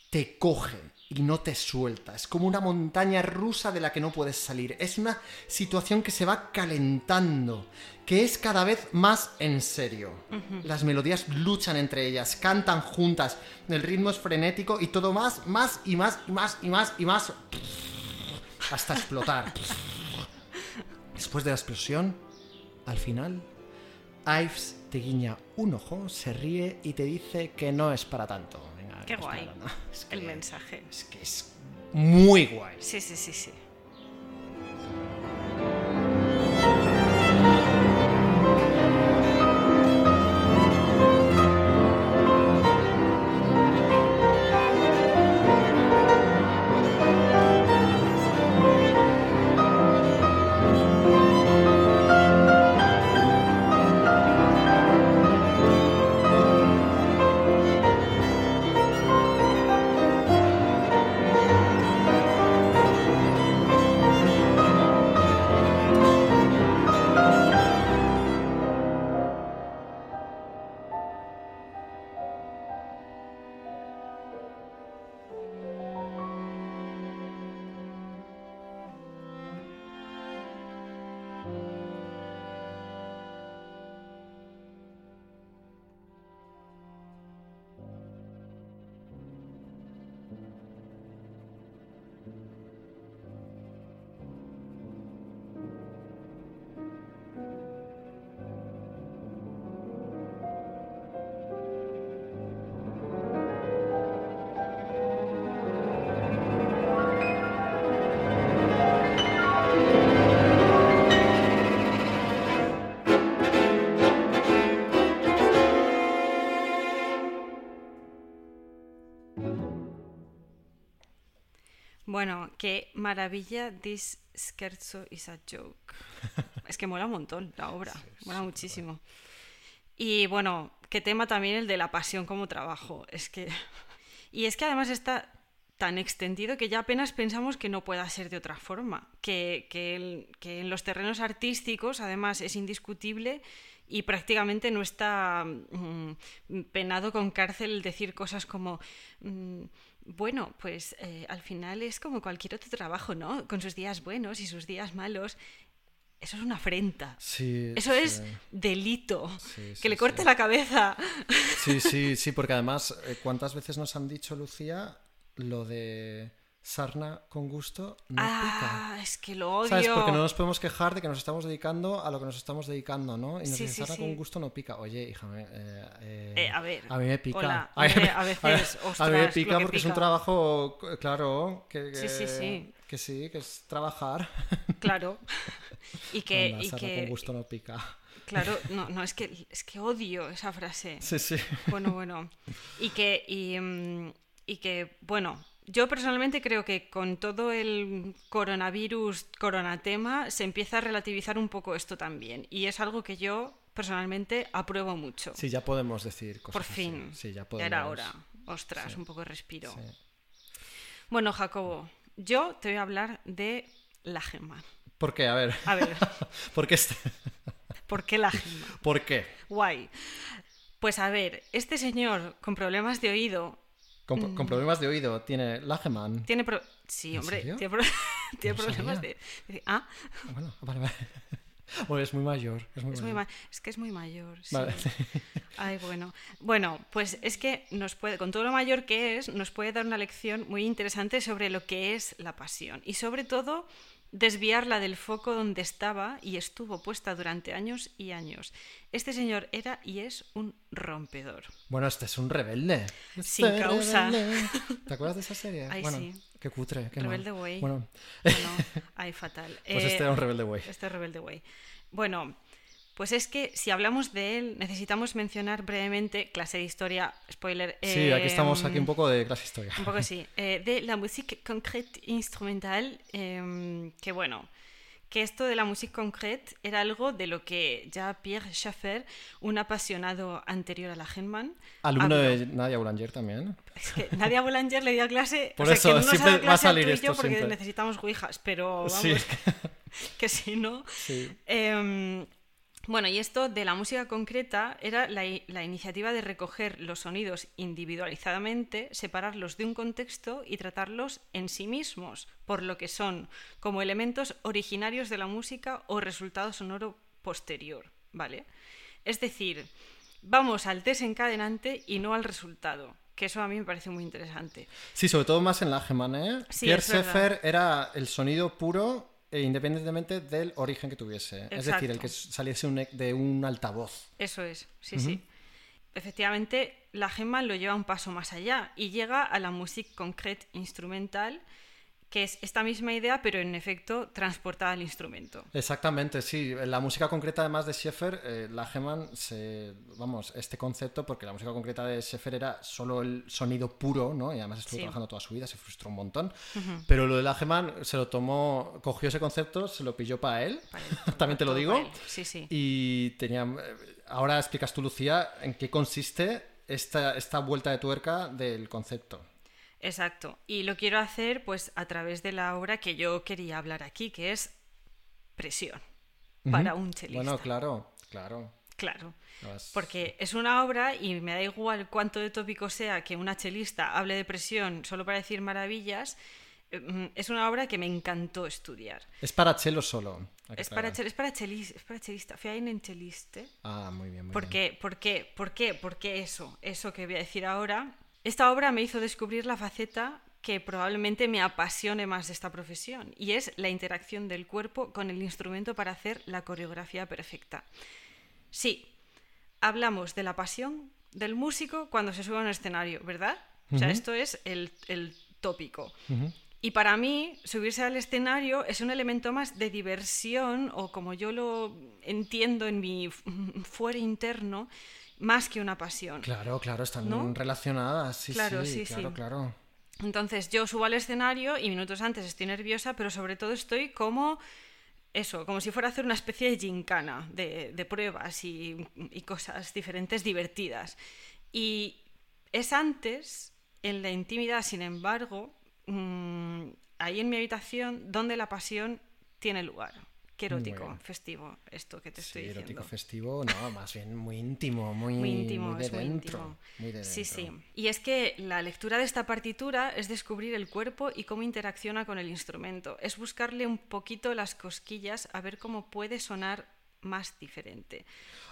Speaker 1: te coge y no te suelta. Es como una montaña rusa de la que no puedes salir. Es una situación que se va calentando, que es cada vez más en serio. Las melodías luchan entre ellas, cantan juntas, el ritmo es frenético y todo más, más y más y más y más y más hasta explotar. Después de la explosión, al final, Ives te guiña un ojo, se ríe y te dice que no es para tanto.
Speaker 2: Qué
Speaker 1: que no es
Speaker 2: guay.
Speaker 1: Es
Speaker 2: El mensaje.
Speaker 1: Es que es muy guay.
Speaker 2: Sí, sí, sí, sí. Bueno, qué maravilla This Scherzo is a joke. Es que mola un montón la obra, mola muchísimo. Y bueno, qué tema también el de la pasión como trabajo. Es que. Y es que además está tan extendido que ya apenas pensamos que no pueda ser de otra forma. Que, que el- que en los terrenos artísticos, además, es indiscutible y prácticamente no está mm, penado con cárcel decir cosas como mm, bueno, pues eh, al final es como cualquier otro trabajo, ¿no? Con sus días buenos y sus días malos. Eso es una afrenta.
Speaker 1: Sí,
Speaker 2: Eso
Speaker 1: sí.
Speaker 2: es delito.
Speaker 1: Sí,
Speaker 2: que le corte la cabeza.
Speaker 1: Sí, sí, sí, porque además, eh, ¿cuántas veces nos han dicho, Lucía, lo de sarna con gusto no
Speaker 2: ah, es que lo
Speaker 1: pica?
Speaker 2: odio.
Speaker 1: ¿Sabes? Porque no nos podemos quejar de que nos estamos dedicando a lo que nos estamos dedicando, ¿no? Y nos
Speaker 2: Sí,
Speaker 1: sarna
Speaker 2: sí.
Speaker 1: con gusto no pica. Oye, hija, eh, eh,
Speaker 2: Eh, a ver,
Speaker 1: A mí me pica.
Speaker 2: hola,
Speaker 1: A mí
Speaker 2: hombre,
Speaker 1: me-
Speaker 2: a veces,
Speaker 1: a mí me pica porque es un
Speaker 2: pica.
Speaker 1: trabajo, claro, que,
Speaker 2: Sí, sí, sí.
Speaker 1: que sí, que es trabajar.
Speaker 2: Claro. Y que,
Speaker 1: Anda,
Speaker 2: y
Speaker 1: sarna
Speaker 2: que
Speaker 1: con gusto no pica.
Speaker 2: claro, no, no, es que es que odio esa frase.
Speaker 1: Sí, sí.
Speaker 2: Bueno, bueno. Y que, y, mm, y que, bueno, yo personalmente creo que con todo el coronavirus, coronatema, se empieza a relativizar un poco esto también. Y es algo que yo personalmente apruebo mucho.
Speaker 1: Sí, ya podemos decir cosas
Speaker 2: Por
Speaker 1: así.
Speaker 2: fin.
Speaker 1: Sí, ya
Speaker 2: Ya
Speaker 1: podemos.
Speaker 2: era hora. Ostras,
Speaker 1: Sí.
Speaker 2: un poco de respiro.
Speaker 1: Sí.
Speaker 2: Bueno, Jacobo, yo te voy a hablar de la gema.
Speaker 1: ¿Por qué? A ver.
Speaker 2: A ver,
Speaker 1: ¿Por qué? este-
Speaker 2: ¿por qué la gema?
Speaker 1: ¿Por qué?
Speaker 2: Guay. Pues a ver, este señor con problemas de oído
Speaker 1: Con,
Speaker 2: Mm.
Speaker 1: con problemas de oído tiene Lageman.
Speaker 2: tiene pro- sí,
Speaker 1: ¿En
Speaker 2: hombre, tiene, pro- tiene
Speaker 1: No
Speaker 2: problemas de, de- ah,
Speaker 1: Bueno, vale, vale. Bueno, es muy mayor. Es muy
Speaker 2: es muy
Speaker 1: mayor.
Speaker 2: ma- es que es muy mayor. sí.
Speaker 1: Vale.
Speaker 2: Ay, bueno. Bueno, pues es que nos puede, con todo lo mayor que es, nos puede dar una lección muy interesante sobre lo que es la pasión y sobre todo desviarla del foco donde estaba y estuvo puesta durante años y años. Este señor era y es un rompedor.
Speaker 1: Bueno, este es un rebelde.
Speaker 2: Sin
Speaker 1: Este
Speaker 2: causa.
Speaker 1: rebelde. ¿Te acuerdas de esa serie?
Speaker 2: Ay,
Speaker 1: bueno,
Speaker 2: sí.
Speaker 1: qué cutre. Qué.
Speaker 2: Rebelde Way.
Speaker 1: Bueno,
Speaker 2: Bueno, ay, fatal.
Speaker 1: pues
Speaker 2: Eh,
Speaker 1: este era un rebelde güey.
Speaker 2: Este es Rebelde Way. Bueno, pues es que si hablamos de él, necesitamos mencionar brevemente, clase de historia, spoiler.
Speaker 1: Sí, aquí estamos
Speaker 2: em,
Speaker 1: aquí un poco de clase historia.
Speaker 2: Un poco sí. eh, de la música concrète instrumental, em, que bueno, que esto de la música concrète era algo de lo que ya Pierre Schaeffer, un apasionado anterior a la Genman,
Speaker 1: Alumno
Speaker 2: habló.
Speaker 1: de Nadia Boulanger también.
Speaker 2: Es que Nadia Boulanger le dio clase.
Speaker 1: Por
Speaker 2: o sea,
Speaker 1: eso,
Speaker 2: que no
Speaker 1: siempre va a salir esto,
Speaker 2: porque
Speaker 1: siempre.
Speaker 2: necesitamos guijas, pero vamos,
Speaker 1: Sí.
Speaker 2: que si no.
Speaker 1: Sí.
Speaker 2: Em, bueno, y esto de la música concreta era la, la iniciativa de recoger los sonidos individualizadamente, separarlos de un contexto y tratarlos en sí mismos, por lo que son, como elementos originarios de la música o resultado sonoro posterior, ¿vale? Es decir, vamos al desencadenante y no al resultado, que eso a mí me parece muy interesante.
Speaker 1: Sí, sobre todo más en Lageman, ¿eh?
Speaker 2: Sí,
Speaker 1: Pierre. Schaeffer era el sonido puro independientemente del origen que tuviese. Es decir, el que saliese un e- de un altavoz.
Speaker 2: Eso es, sí, sí. Efectivamente, la gema lo lleva un paso más allá y llega a la música concrète instrumental, que es esta misma idea, pero en efecto transportada al instrumento.
Speaker 1: Exactamente, sí. La música concreta, además de Schaeffer, eh, Lageman, se, vamos, este concepto, porque la música concreta de Schaeffer era solo el sonido puro, ¿no? Y además estuvo
Speaker 2: Sí.
Speaker 1: trabajando toda su vida, se frustró un montón. Pero lo de Lageman se lo tomó, cogió ese concepto, se lo pilló para él,
Speaker 2: Para él,
Speaker 1: también te lo digo.
Speaker 2: Sí, sí.
Speaker 1: Y tenía. eh, Ahora explicas tú, Lucía, en qué consiste esta, esta vuelta de tuerca del concepto.
Speaker 2: Exacto. Y lo quiero hacer pues a través de la obra que yo quería hablar aquí, que es Presión, para un chelista.
Speaker 1: Bueno, claro, claro.
Speaker 2: Claro. Porque es una obra y me da igual cuánto de tópico sea que una chelista hable de presión solo para decir maravillas. mm, Es una obra que me encantó estudiar.
Speaker 1: Es para chelo solo.
Speaker 2: Es para, chel- es para, chelis- es para chelista. Fui en cheliste.
Speaker 1: Ah, muy bien, muy
Speaker 2: ¿Por
Speaker 1: bien.
Speaker 2: qué? ¿Por qué? ¿Por qué? ¿Por qué eso? Eso que voy a decir ahora. Esta obra me hizo descubrir la faceta que probablemente me apasione más de esta profesión y es la interacción del cuerpo con el instrumento para hacer la coreografía perfecta. Sí, hablamos de la pasión del músico cuando se sube a un escenario, ¿verdad? O sea, esto es el, el tópico. Y para mí, subirse al escenario es un elemento más de diversión, o como yo lo entiendo en mi f- fuero interno, más que una pasión.
Speaker 1: Claro, claro, están
Speaker 2: ¿No?
Speaker 1: relacionadas. Sí,
Speaker 2: Claro,
Speaker 1: sí,
Speaker 2: sí,
Speaker 1: claro,
Speaker 2: sí.
Speaker 1: claro.
Speaker 2: Entonces yo subo al escenario y minutos antes estoy nerviosa, pero sobre todo estoy como eso, como si fuera a hacer una especie de gincana de, de pruebas y, y cosas diferentes divertidas. Y es antes, en la intimidad, sin embargo, mm, ahí en mi habitación, donde la pasión tiene lugar. Qué erótico, festivo, esto que te
Speaker 1: Sí,
Speaker 2: estoy
Speaker 1: erótico
Speaker 2: diciendo.
Speaker 1: festivo, no, más bien muy íntimo, muy,
Speaker 2: Muy íntimo,
Speaker 1: muy de
Speaker 2: es muy
Speaker 1: dentro.
Speaker 2: íntimo.
Speaker 1: muy de
Speaker 2: Sí,
Speaker 1: dentro.
Speaker 2: sí. Y es que la lectura de esta partitura es descubrir el cuerpo y cómo interacciona con el instrumento. Es buscarle un poquito las cosquillas a ver cómo puede sonar más diferente.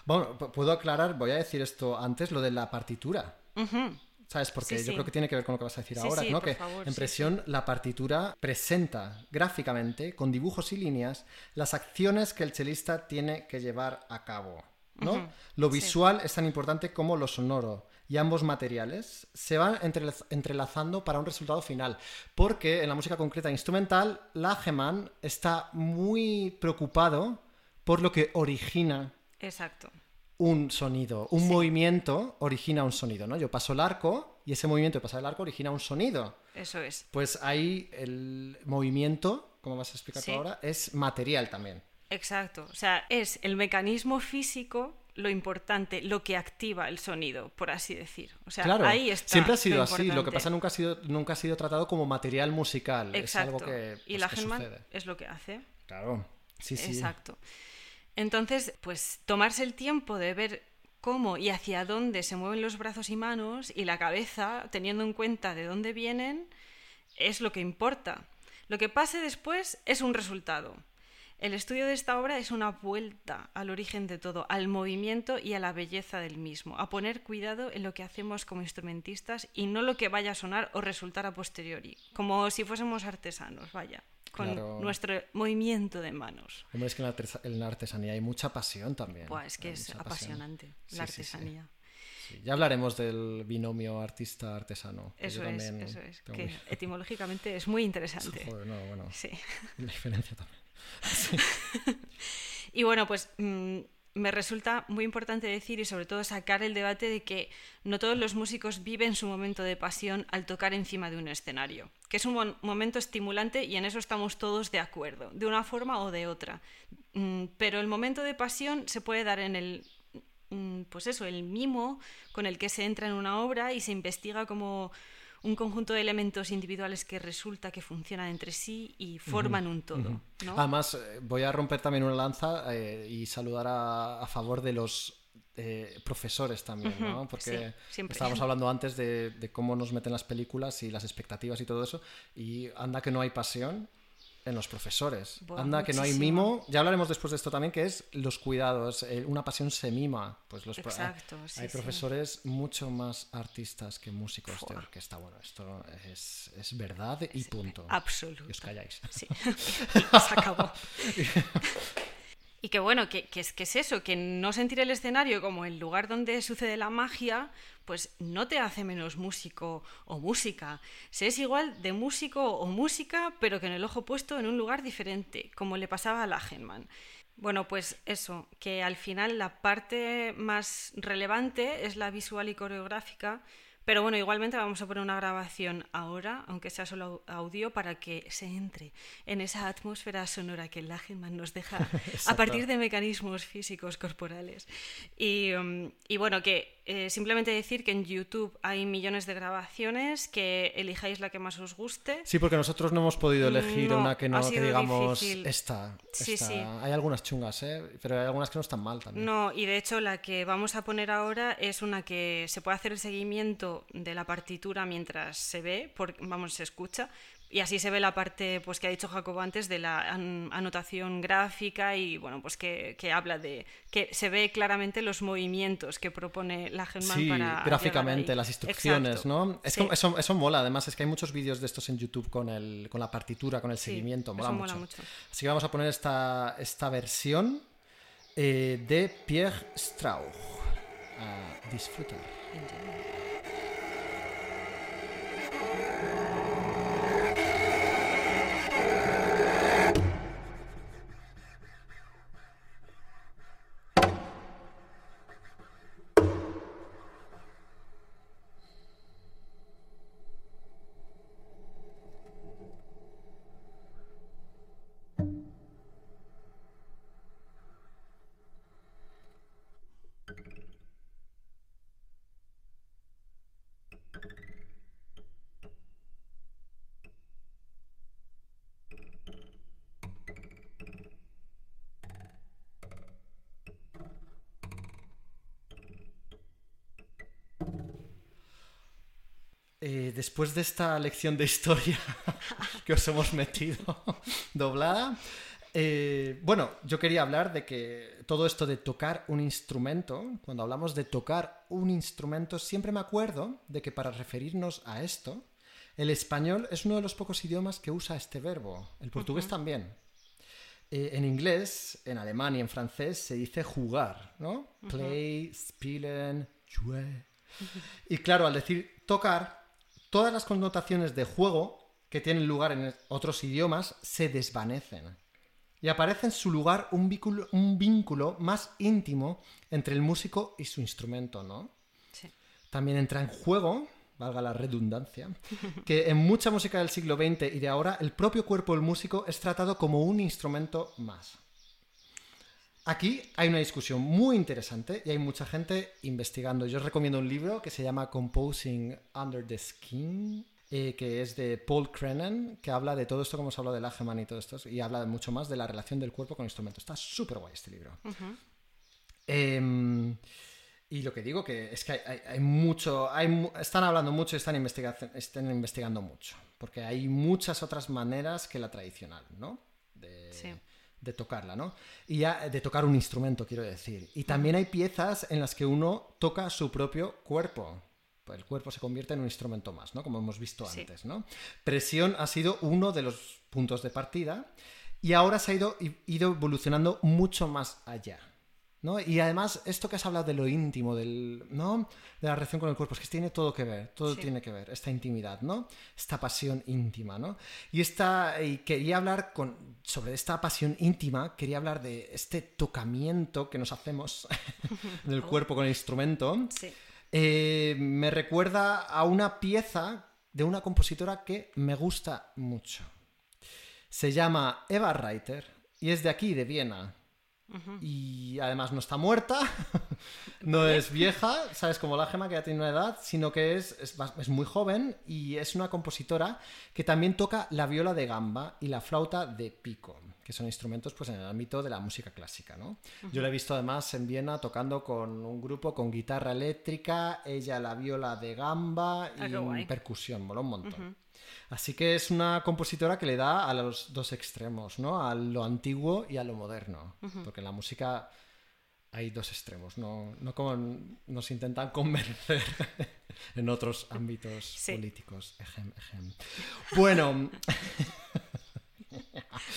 Speaker 1: Bueno, puedo aclarar, voy a decir esto antes, lo de la partitura.
Speaker 2: Ujú.
Speaker 1: ¿Sabes? Porque
Speaker 2: Sí,
Speaker 1: yo
Speaker 2: sí.
Speaker 1: creo que tiene que ver con lo que vas a decir
Speaker 2: Sí,
Speaker 1: ahora, ¿no?
Speaker 2: por
Speaker 1: que
Speaker 2: favor,
Speaker 1: en presión la partitura presenta gráficamente, con dibujos y líneas, las acciones que el chelista tiene que llevar a cabo. ¿no? Lo visual es tan importante como lo sonoro. Y ambos materiales se van entrelaz- entrelazando para un resultado final. Porque en la música concreta instrumental, Lageman está muy preocupado por lo que origina
Speaker 2: Exacto.
Speaker 1: Un sonido. Un movimiento origina un sonido, ¿no? Yo paso el arco y ese movimiento de pasar el arco origina un sonido.
Speaker 2: Eso es.
Speaker 1: Pues ahí el movimiento, como vas a explicar
Speaker 2: Sí.
Speaker 1: ahora, es material también.
Speaker 2: Exacto. O sea, es el mecanismo físico lo importante, lo que activa el sonido, por así decir. O sea,
Speaker 1: claro,
Speaker 2: ahí está.
Speaker 1: siempre ha sido
Speaker 2: lo
Speaker 1: así. Lo que pasa nunca ha sido, nunca ha sido tratado como material musical.
Speaker 2: Exacto.
Speaker 1: Es algo que,
Speaker 2: y
Speaker 1: pues,
Speaker 2: la
Speaker 1: que
Speaker 2: Hellman
Speaker 1: sucede.
Speaker 2: es lo que hace.
Speaker 1: Claro. Sí, sí.
Speaker 2: Exacto. Entonces, pues tomarse el tiempo de ver cómo y hacia dónde se mueven los brazos y manos y la cabeza, teniendo en cuenta de dónde vienen, es lo que importa. Lo que pase después es un resultado. El estudio de esta obra es una vuelta al origen de todo, al movimiento y a la belleza del mismo, a poner cuidado en lo que hacemos como instrumentistas y no lo que vaya a sonar o resultar a posteriori, como si fuésemos artesanos, vaya, con
Speaker 1: Claro.
Speaker 2: nuestro movimiento de manos.
Speaker 1: Hombre, es que en la, artesanía hay mucha pasión también.
Speaker 2: Buah, es que
Speaker 1: Hay
Speaker 2: es
Speaker 1: pasión.
Speaker 2: apasionante
Speaker 1: Sí,
Speaker 2: la
Speaker 1: sí, sí.
Speaker 2: artesanía.
Speaker 1: Sí, Ya hablaremos del binomio artista-artesano.
Speaker 2: Eso es, eso es. Que
Speaker 1: muy-
Speaker 2: etimológicamente es muy interesante.
Speaker 1: Joder, no, bueno,
Speaker 2: Sí.
Speaker 1: la diferencia también.
Speaker 2: Y bueno, pues mm, me resulta muy importante decir y sobre todo sacar el debate de que no todos los músicos viven su momento de pasión al tocar encima de un escenario, que es un momento estimulante y en eso estamos todos de acuerdo, de una forma o de otra. Mm, Pero el momento de pasión se puede dar en el mm, pues eso, el mimo con el que se entra en una obra y se investiga como un conjunto de elementos individuales que resulta que funcionan entre sí y forman un todo. ¿no?
Speaker 1: Además, eh, voy a romper también una lanza eh, y saludar a, a favor de los eh, profesores también, ¿no? Porque
Speaker 2: sí,
Speaker 1: estábamos hablando antes de, de cómo nos meten las películas y las expectativas y todo eso, y anda que no hay pasión en los profesores.
Speaker 2: Buah,
Speaker 1: anda que no hay mimo. Ya hablaremos después de esto también, que es los cuidados. eh, una pasión se mima. Pues los pro-
Speaker 2: Exacto, sí,
Speaker 1: hay
Speaker 2: sí.
Speaker 1: profesores mucho más artistas que músicos de
Speaker 2: Fua.
Speaker 1: orquesta. Bueno, esto es, es verdad y punto.
Speaker 2: Absoluto.
Speaker 1: Y os calláis.
Speaker 2: Sí. Se acabó. Y que bueno, que, es, que es eso, que no sentir el escenario como el lugar donde sucede la magia, pues no te hace menos músico o música. Se es igual de músico o música, pero que el ojo puesto en un lugar diferente, como le pasaba a Lagenman. Bueno, pues eso, que al final la parte más relevante es la visual y coreográfica, pero bueno, igualmente vamos a poner una grabación ahora, aunque sea solo au- audio, para que se entre en esa atmósfera sonora que Lagenman nos deja a partir de mecanismos físicos corporales. Y, y bueno, que eh, simplemente decir que en YouTube hay millones de grabaciones, que elijáis la que más os guste.
Speaker 1: Sí, porque nosotros no hemos podido elegir
Speaker 2: No,
Speaker 1: una que no, que digamos
Speaker 2: difícil.
Speaker 1: esta.
Speaker 2: Sí,
Speaker 1: esta.
Speaker 2: sí.
Speaker 1: Hay algunas chungas, ¿eh? Pero hay algunas que no están mal también.
Speaker 2: No, y de hecho la que vamos a poner ahora es una que se puede hacer el seguimiento de la partitura mientras se ve, por- vamos, se escucha, y así se ve la parte pues que ha dicho Jacobo antes de la an- anotación gráfica y bueno, pues que, que habla de que se ve claramente los movimientos que propone la Germán
Speaker 1: Sí,
Speaker 2: para
Speaker 1: gráficamente, las instrucciones,
Speaker 2: Exacto.
Speaker 1: ¿no? Es
Speaker 2: Sí.
Speaker 1: como- eso, eso mola, además es que hay muchos vídeos de estos en YouTube con, el, con la partitura, con el
Speaker 2: Sí,
Speaker 1: seguimiento, mola,
Speaker 2: eso
Speaker 1: mucho.
Speaker 2: mola mucho.
Speaker 1: Así que vamos a poner esta, esta versión eh, de Pierre Strauch. A disfrutar. Después de esta lección de historia que os hemos metido doblada, eh, bueno, yo quería hablar de que todo esto de tocar un instrumento, cuando hablamos de tocar un instrumento, siempre me acuerdo de que para referirnos a esto, el español es uno de los pocos idiomas que usa este verbo, el portugués también. Eh, en inglés, en alemán y en francés se dice jugar, ¿no? Play, spielen, jouer. Y claro, al decir tocar, todas las connotaciones de juego que tienen lugar en otros idiomas se desvanecen. Y aparece en su lugar un vínculo, un vínculo más íntimo entre el músico y su instrumento, ¿no?
Speaker 2: Sí.
Speaker 1: También entra en juego, valga la redundancia, que en mucha música del siglo XX y de ahora el propio cuerpo del músico es tratado como un instrumento más. Aquí hay una discusión muy interesante y hay mucha gente investigando. Yo os recomiendo un libro que se llama Composing Under the Skin, eh, que es de Paul Crennan, que habla de todo esto como hemos hablado del Ageman y todo esto, y habla mucho más de la relación del cuerpo con el instrumento. Está súper guay este libro. Em, y lo que digo que es que hay, hay- hay mucho, hay, están hablando mucho y están, investiga- están investigando mucho, porque hay muchas otras maneras que la tradicional, ¿no? De,
Speaker 2: Sí.
Speaker 1: De tocarla, ¿no? Y ya de tocar un instrumento, quiero decir. Y también hay piezas en las que uno toca su propio cuerpo. Pues el cuerpo se convierte en un instrumento más, ¿no? Como hemos visto
Speaker 2: Sí.
Speaker 1: antes, ¿no? Presión ha sido uno de los puntos de partida y ahora se ha ido, ido evolucionando mucho más allá. ¿No? Y además, esto que has hablado de lo íntimo, del, ¿no? de la relación con el cuerpo, es que tiene todo que ver, todo
Speaker 2: Sí.
Speaker 1: tiene que ver, esta intimidad, ¿no? Esta pasión íntima, ¿no? Y, esta, y quería hablar con, sobre esta pasión íntima, quería hablar de este tocamiento que nos hacemos en el cuerpo con el instrumento.
Speaker 2: Sí.
Speaker 1: Eh, me recuerda a una pieza de una compositora que me gusta mucho. Se llama Eva Reiter y es de aquí, de Viena. Y además no está muerta, no es vieja, ¿sabes? Como la gema que ya tiene una edad, sino que es, es, es muy joven y es una compositora que también toca la viola de gamba y la flauta de pico, que son instrumentos pues, en el ámbito de la música clásica, ¿no? Yo la he visto además en Viena tocando con un grupo con guitarra eléctrica, ella la viola de gamba
Speaker 2: Ah,
Speaker 1: y percusión, mola un montón. Así que es una compositora que le da a los dos extremos, ¿no? A lo antiguo y a lo moderno. Porque en la música hay dos extremos, no, no como nos intentan convencer en otros ámbitos
Speaker 2: Sí.
Speaker 1: políticos. Ejem, ejem. Bueno,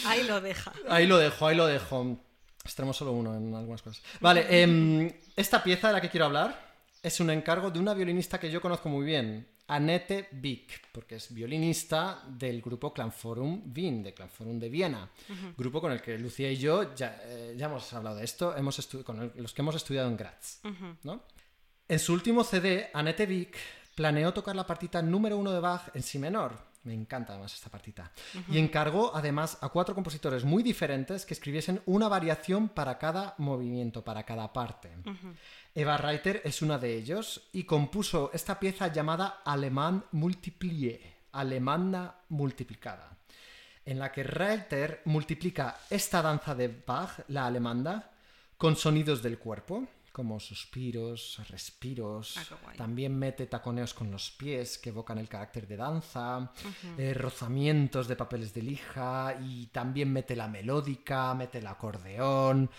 Speaker 2: Ahí lo deja.
Speaker 1: ahí lo dejo, ahí lo dejo. Extremo solo uno en algunas cosas. Vale, em, esta pieza de la que quiero hablar es un encargo de una violinista que yo conozco muy bien, Annette Wick, porque es violinista del grupo Clanforum Wien, de Clanforum de Viena, grupo con el que Lucía y yo ya, eh, ya hemos hablado de esto, hemos con el- los que hemos estudiado en Graz. ¿no? En su último CD, Annette Wick planeó tocar la partita número uno de Bach en si menor. Me encanta además esta partita. Y encargó además a cuatro compositores muy diferentes que escribiesen una variación para cada movimiento, para cada parte. Eva Reiter es una de ellos y compuso esta pieza llamada Alemán Multiplié, alemana multiplicada, en la que Reiter multiplica esta danza de Bach, la alemanda, con sonidos del cuerpo, como suspiros, respiros.
Speaker 2: Ah.
Speaker 1: También mete taconeos con los pies que evocan el carácter de danza, eh, rozamientos de papeles de lija y también mete la melódica, mete el acordeón.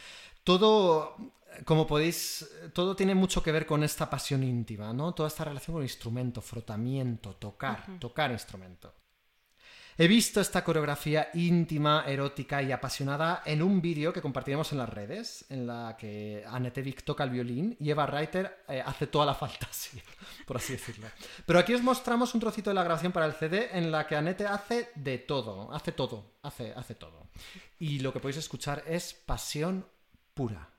Speaker 1: Todo, como podéis, todo tiene mucho que ver con esta pasión íntima, ¿no? Toda esta relación con el instrumento, frotamiento, tocar, tocar instrumento. He visto esta coreografía íntima, erótica y apasionada en un vídeo que compartiremos en las redes, en la que Annette Wick toca el violín y Eva Reiter eh, hace toda la fantasía, por así decirlo. Pero aquí os mostramos un trocito de la grabación para el CD en la que Annette hace de todo, hace todo, hace, hace todo. Y lo que podéis escuchar es pasión pura.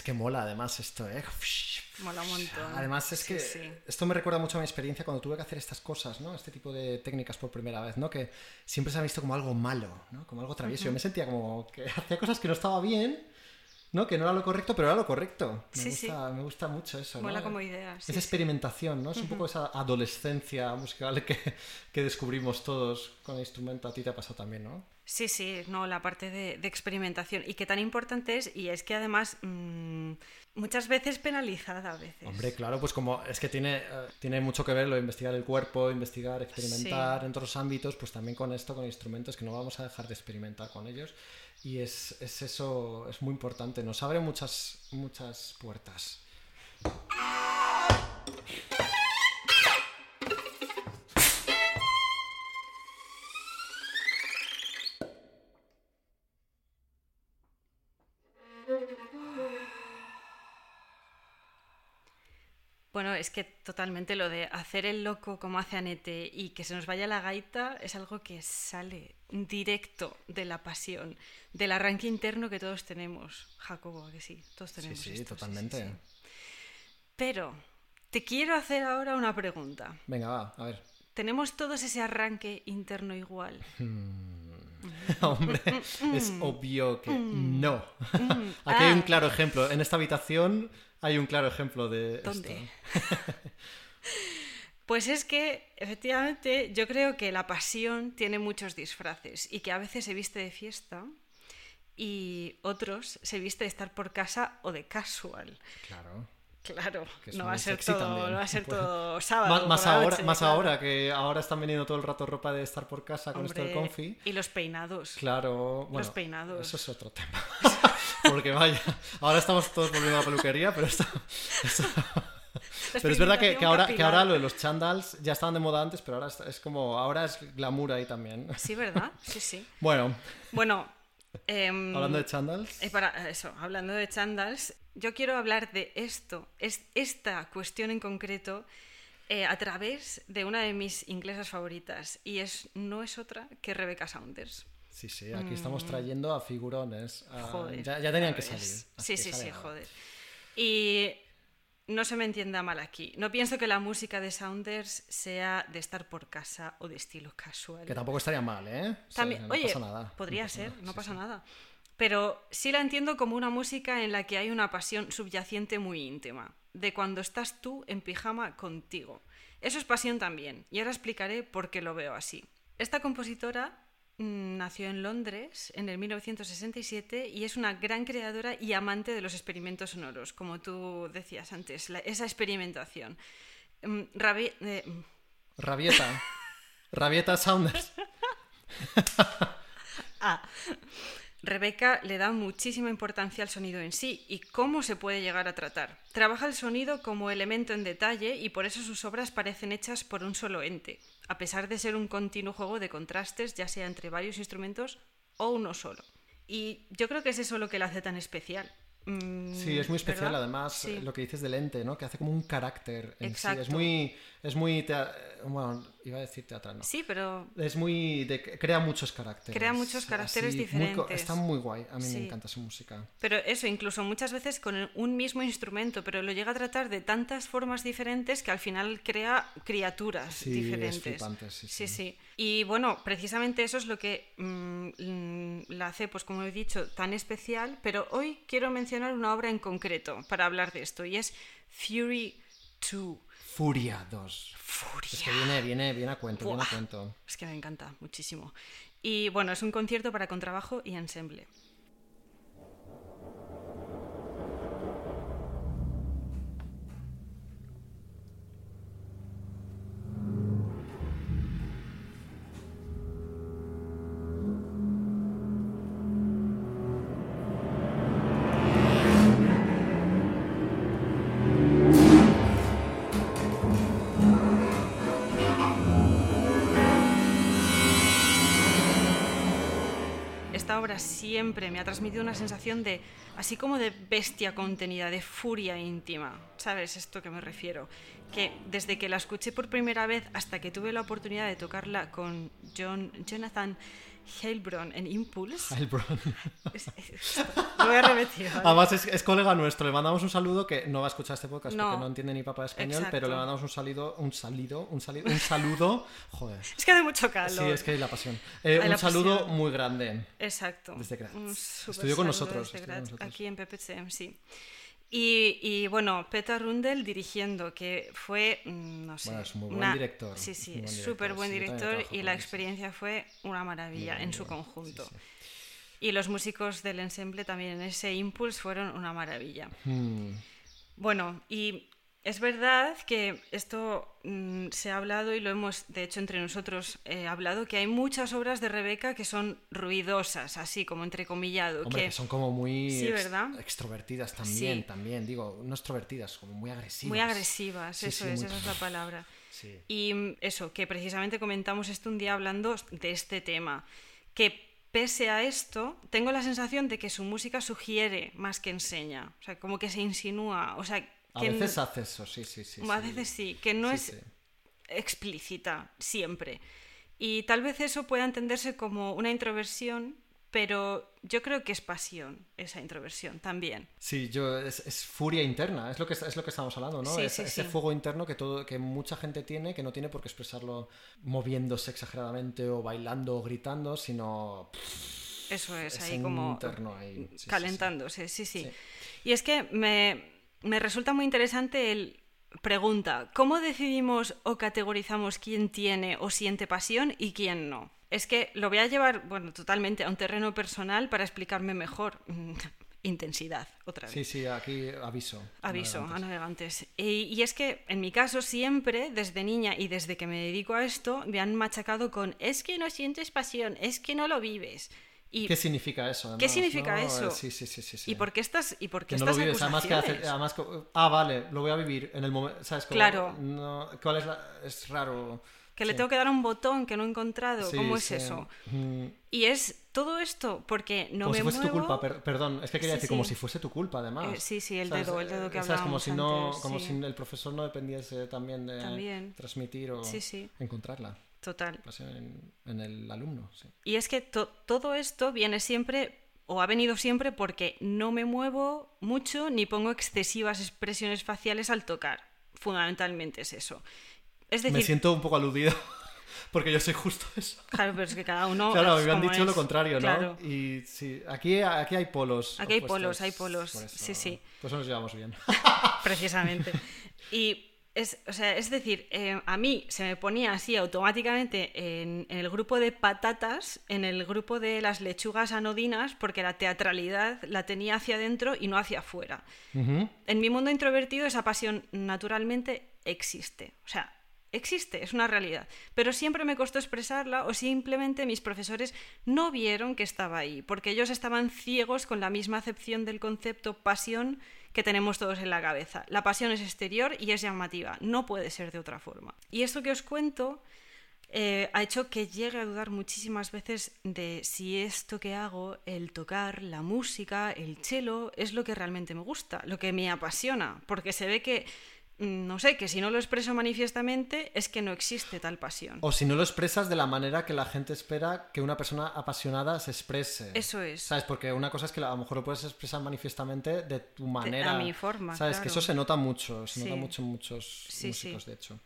Speaker 1: Es que mola además esto, ¿eh?
Speaker 2: Mola un montón.
Speaker 1: Además es
Speaker 2: Sí,
Speaker 1: que
Speaker 2: sí.
Speaker 1: esto me recuerda mucho a mi experiencia cuando tuve que hacer estas cosas, ¿no? Este tipo de técnicas por primera vez, ¿no? Que siempre se ha visto como algo malo, ¿no? Como algo travieso. Yo me sentía como que hacía cosas que no estaba bien, ¿no? Que no era lo correcto, pero era lo correcto. Me,
Speaker 2: Sí, sí.
Speaker 1: gusta, me gusta mucho eso,
Speaker 2: Mola
Speaker 1: ¿no?
Speaker 2: como idea. sí,
Speaker 1: Esa experimentación, ¿no? Es un poco esa adolescencia musical que, que descubrimos todos con el instrumento. A ti te ha pasado también, ¿no?
Speaker 2: Sí, sí, no, la parte de, de experimentación. Y que tan importante es, y es que además mm, muchas veces penalizada a veces.
Speaker 1: Hombre, claro, pues como es que tiene, eh, tiene mucho que ver lo de investigar el cuerpo, investigar, experimentar
Speaker 2: Sí.
Speaker 1: en otros ámbitos, pues también con esto, con instrumentos, que no vamos a dejar de experimentar con ellos. Y es, es eso, es muy importante, nos abre muchas, muchas puertas.
Speaker 2: Bueno, es que totalmente lo de hacer el loco como hace Anete y que se nos vaya la gaita es algo que sale directo de la pasión, del arranque interno que todos tenemos. Jacobo, ¿a que sí, todos
Speaker 1: Sí,
Speaker 2: tenemos.
Speaker 1: sí,
Speaker 2: esto,
Speaker 1: totalmente.
Speaker 2: sí. Pero te quiero hacer ahora una pregunta.
Speaker 1: Venga, va, a ver.
Speaker 2: ¿Tenemos todos ese arranque interno igual?
Speaker 1: Hombre, es
Speaker 2: Mm.
Speaker 1: obvio que no. Aquí hay un claro ejemplo. En esta habitación hay un claro ejemplo de
Speaker 2: ¿Dónde?
Speaker 1: esto.
Speaker 2: Pues es que, efectivamente, yo creo que la pasión tiene muchos disfraces y que a veces se viste de fiesta y otros se viste de estar por casa o de casual.
Speaker 1: Claro.
Speaker 2: Claro, no va a ser todo, no va a ser
Speaker 1: Pues-
Speaker 2: todo sábado.
Speaker 1: Más, ahora,
Speaker 2: noche,
Speaker 1: más
Speaker 2: claro.
Speaker 1: ahora, que ahora están veniendo todo el rato ropa de estar por casa con esto del confi.
Speaker 2: Y los peinados.
Speaker 1: Claro, bueno,
Speaker 2: peinados.
Speaker 1: Eso es otro tema. Porque vaya, ahora estamos todos volviendo a la peluquería, pero
Speaker 2: La
Speaker 1: Pero es verdad que, que ahora, que
Speaker 2: experimentación
Speaker 1: ahora lo de los chandals ya estaban de moda antes, pero ahora es, es como, ahora es glamour ahí también.
Speaker 2: Sí, ¿verdad? Sí, sí.
Speaker 1: Bueno,
Speaker 2: Bueno, em,
Speaker 1: hablando de chandals,
Speaker 2: Eh, para eso, hablando de chandals, yo quiero hablar de esto, es, esta cuestión en concreto, eh, a través de una de mis inglesas favoritas, y es, no es otra que Rebecca Saunders.
Speaker 1: Sí, sí, aquí estamos trayendo a figurones. a-
Speaker 2: Mm. Joder.
Speaker 1: ya, ya tenían que salir.
Speaker 2: Sí,
Speaker 1: que
Speaker 2: sí, sí,
Speaker 1: ahora.
Speaker 2: joder. Y no se me entienda mal aquí. No pienso que la música de Saunders sea de estar por casa o de estilo casual.
Speaker 1: Que tampoco estaría mal, ¿eh? O sea,
Speaker 2: También,
Speaker 1: no
Speaker 2: oye,
Speaker 1: pasa nada.
Speaker 2: podría
Speaker 1: no pasa
Speaker 2: ser,
Speaker 1: nada,
Speaker 2: no
Speaker 1: sí,
Speaker 2: pasa
Speaker 1: sí.
Speaker 2: nada. Pero sí la entiendo como una música en la que hay una pasión subyacente muy íntima, de cuando estás tú en pijama contigo. Eso es pasión también, y ahora explicaré por qué lo veo así. Esta compositora mm, nació en Londres en el 1967 y es una gran creadora y amante de los experimentos sonoros, como tú decías antes, la- esa experimentación. Mm, Rabi- eh, mm,
Speaker 1: Rabieta. Rabieta Saunders.
Speaker 2: Ah, Rebeca le da muchísima importancia al sonido en sí y cómo se puede llegar a tratar. Trabaja el sonido como elemento en detalle y por eso sus obras parecen hechas por un solo ente, a pesar de ser un continuo juego de contrastes, ya sea entre varios instrumentos o uno solo. Y yo creo que es eso lo que la hace tan especial. Mm,
Speaker 1: Sí, es muy especial
Speaker 2: ¿verdad?
Speaker 1: además
Speaker 2: Sí.
Speaker 1: lo que dices del ente, ¿no? Que hace como un carácter en sí. Es muy, es muy, bueno, iba a decir teatral, no.
Speaker 2: Sí, pero
Speaker 1: Es muy, de- crea muchos caracteres.
Speaker 2: Crea muchos caracteres
Speaker 1: muy
Speaker 2: diferentes.
Speaker 1: está muy guay, a mí
Speaker 2: Sí.
Speaker 1: me encanta su música.
Speaker 2: Pero eso, incluso muchas veces con un mismo instrumento, pero lo llega a tratar de tantas formas diferentes que al final crea criaturas
Speaker 1: Sí, es
Speaker 2: diferentes.
Speaker 1: flipante, sí, sí.
Speaker 2: sí. Y bueno, precisamente eso es lo que mm, la hace, pues como he dicho, tan especial. Pero hoy quiero mencionar una obra en concreto para hablar de esto, y es Fury 2.
Speaker 1: Furia 2.
Speaker 2: Furia.
Speaker 1: Es que viene, viene, viene a cuento, viene a cuento.
Speaker 2: Es que me encanta muchísimo. Y bueno, es un concierto para contrabajo y ensemble. Esta obra siempre me ha transmitido una sensación de, así como de bestia contenida, de furia íntima. ¿Sabes esto que me refiero? Que desde que la escuché por primera vez hasta que tuve la oportunidad de tocarla con John, Jonathan Heilbronn en Impulse. Es- Lo voy a repetir. ¿vale?
Speaker 1: Además es, es colega nuestro, le mandamos un saludo que no va a escuchar este podcast
Speaker 2: No.
Speaker 1: porque no entiende ni papá español,
Speaker 2: Exacto.
Speaker 1: pero le mandamos un salido, un salido, un salido, un saludo, joder.
Speaker 2: Es que hace mucho calor.
Speaker 1: Sí, es que hay la pasión. Eh,
Speaker 2: Hay
Speaker 1: un
Speaker 2: la
Speaker 1: saludo
Speaker 2: pasión.
Speaker 1: muy grande.
Speaker 2: Exacto.
Speaker 1: Desde Graz. Estudió con nosotros,
Speaker 2: desde
Speaker 1: estudió con nosotros.
Speaker 2: Aquí en PPCM, sí. Y, y, bueno, Peter Rundel dirigiendo, que fue, mm, no sé,
Speaker 1: Bueno, es muy buen
Speaker 2: una-
Speaker 1: director,
Speaker 2: Sí, sí, súper buen director y la experiencia fue una maravilla en su conjunto.
Speaker 1: Sí, sí.
Speaker 2: Y los músicos del ensemble también en ese Impulse fueron una maravilla.
Speaker 1: Hmm.
Speaker 2: Bueno, y es verdad que esto mm, se ha hablado y lo hemos, de hecho, entre nosotros eh, hablado, que hay muchas obras de Rebeca que son ruidosas, así como entrecomillado.
Speaker 1: Hombre,
Speaker 2: que,
Speaker 1: que son como muy
Speaker 2: Sí,
Speaker 1: extrovertidas también,
Speaker 2: Sí.
Speaker 1: también, digo, no extrovertidas, como muy agresivas.
Speaker 2: Muy agresivas,
Speaker 1: Sí,
Speaker 2: eso es,
Speaker 1: muy-
Speaker 2: esa es la palabra.
Speaker 1: Sí.
Speaker 2: Y mm, eso, que precisamente comentamos esto un día hablando de este tema, que pese a esto, tengo la sensación de que su música sugiere más que enseña, o sea, como que se insinúa, o sea,
Speaker 1: A
Speaker 2: que
Speaker 1: veces hace eso, sí, sí, sí.
Speaker 2: a veces sí, que no
Speaker 1: Sí,
Speaker 2: es
Speaker 1: sí.
Speaker 2: explícita siempre. Y tal vez eso pueda entenderse como una introversión, pero yo creo que es pasión esa introversión también.
Speaker 1: Sí, yo, es, es furia interna, es lo que, es lo que estamos hablando, ¿no?
Speaker 2: Sí,
Speaker 1: Es-
Speaker 2: sí,
Speaker 1: ese
Speaker 2: sí.
Speaker 1: fuego interno que, todo, que mucha gente tiene, que no tiene por qué expresarlo moviéndose exageradamente o bailando o gritando, sino
Speaker 2: Eso es, ahí como
Speaker 1: ahí,
Speaker 2: calentándose, sí. Sí. Y es que me, me resulta muy interesante el pregunta, ¿cómo decidimos o categorizamos quién tiene o siente pasión y quién no? Es que lo voy a llevar, bueno, totalmente a un terreno personal para explicarme mejor. Intensidad, otra vez.
Speaker 1: Sí, sí, aquí aviso.
Speaker 2: Aviso a navegantes. Y, y es que en mi caso siempre, desde niña y desde que me dedico a esto, me han machacado con es que no sientes pasión, es que no lo vives. Y,
Speaker 1: ¿Qué significa eso?
Speaker 2: ¿Qué
Speaker 1: además,
Speaker 2: significa
Speaker 1: no?
Speaker 2: eso?
Speaker 1: Sí, sí, sí, sí.
Speaker 2: ¿Y por qué estás y por qué
Speaker 1: que no lo
Speaker 2: estas
Speaker 1: vives, además que hace, además que- ah, vale, lo voy a vivir en el momento, ¿sabes? Como,
Speaker 2: Claro.
Speaker 1: No, ¿Cuál es la, es raro?
Speaker 2: Que le
Speaker 1: Sí.
Speaker 2: tengo que dar un botón que no he encontrado.
Speaker 1: Sí,
Speaker 2: ¿Cómo es eso?
Speaker 1: Mm,
Speaker 2: Y es todo esto porque no
Speaker 1: como
Speaker 2: me
Speaker 1: si fuese
Speaker 2: muevo.
Speaker 1: tu culpa, per- perdón, es que quería decir como si fuese tu culpa además.
Speaker 2: Eh, sí, sí, el
Speaker 1: ¿Sabes?
Speaker 2: dedo, el dedo que
Speaker 1: ¿sabes? Como si no,
Speaker 2: antes,
Speaker 1: como si el profesor no dependiese también de
Speaker 2: También.
Speaker 1: transmitir o
Speaker 2: Sí, sí.
Speaker 1: encontrarla.
Speaker 2: Total.
Speaker 1: En, en el alumno, sí.
Speaker 2: Y es que to- todo esto viene siempre, o ha venido siempre, porque no me muevo mucho ni pongo excesivas expresiones faciales al tocar. Fundamentalmente es eso. Es
Speaker 1: Me
Speaker 2: decir,
Speaker 1: siento un poco aludido porque yo soy justo eso.
Speaker 2: claro, pero es que cada uno.
Speaker 1: Claro, me han dicho lo contrario, ¿no?
Speaker 2: Claro.
Speaker 1: Y sí, aquí, aquí hay polos.
Speaker 2: Aquí hay
Speaker 1: opuestos,
Speaker 2: polos, hay polos,
Speaker 1: por eso-
Speaker 2: sí, sí.
Speaker 1: Por eso nos llevamos bien.
Speaker 2: precisamente. Y es, o sea, es decir, eh, a mí se me ponía así automáticamente en, en el grupo de patatas, en el grupo de las lechugas anodinas, porque la teatralidad la tenía hacia adentro y no hacia afuera. En mi mundo introvertido esa pasión naturalmente existe. O sea, existe, es una realidad. Pero siempre me costó expresarla o simplemente mis profesores no vieron que estaba ahí, porque ellos estaban ciegos con la misma acepción del concepto pasión que tenemos todos en la cabeza. La pasión es exterior y es llamativa, no puede ser de otra forma. Y esto que os cuento eh, ha hecho que llegue a dudar muchísimas veces de si esto que hago, el tocar, la música, el cello, es lo que realmente me gusta, lo que me apasiona, porque se ve que, no sé, que si no lo expreso manifiestamente es que no existe tal pasión.
Speaker 1: O si no lo expresas de la manera que la gente espera que una persona apasionada se exprese.
Speaker 2: Eso es.
Speaker 1: ¿Sabes? Porque una cosa es que a lo mejor lo puedes expresar manifiestamente de tu manera.
Speaker 2: mi forma,
Speaker 1: ¿Sabes? Que eso se nota mucho. Se
Speaker 2: Sí.
Speaker 1: nota mucho en muchos
Speaker 2: Sí,
Speaker 1: músicos,
Speaker 2: sí.
Speaker 1: de hecho.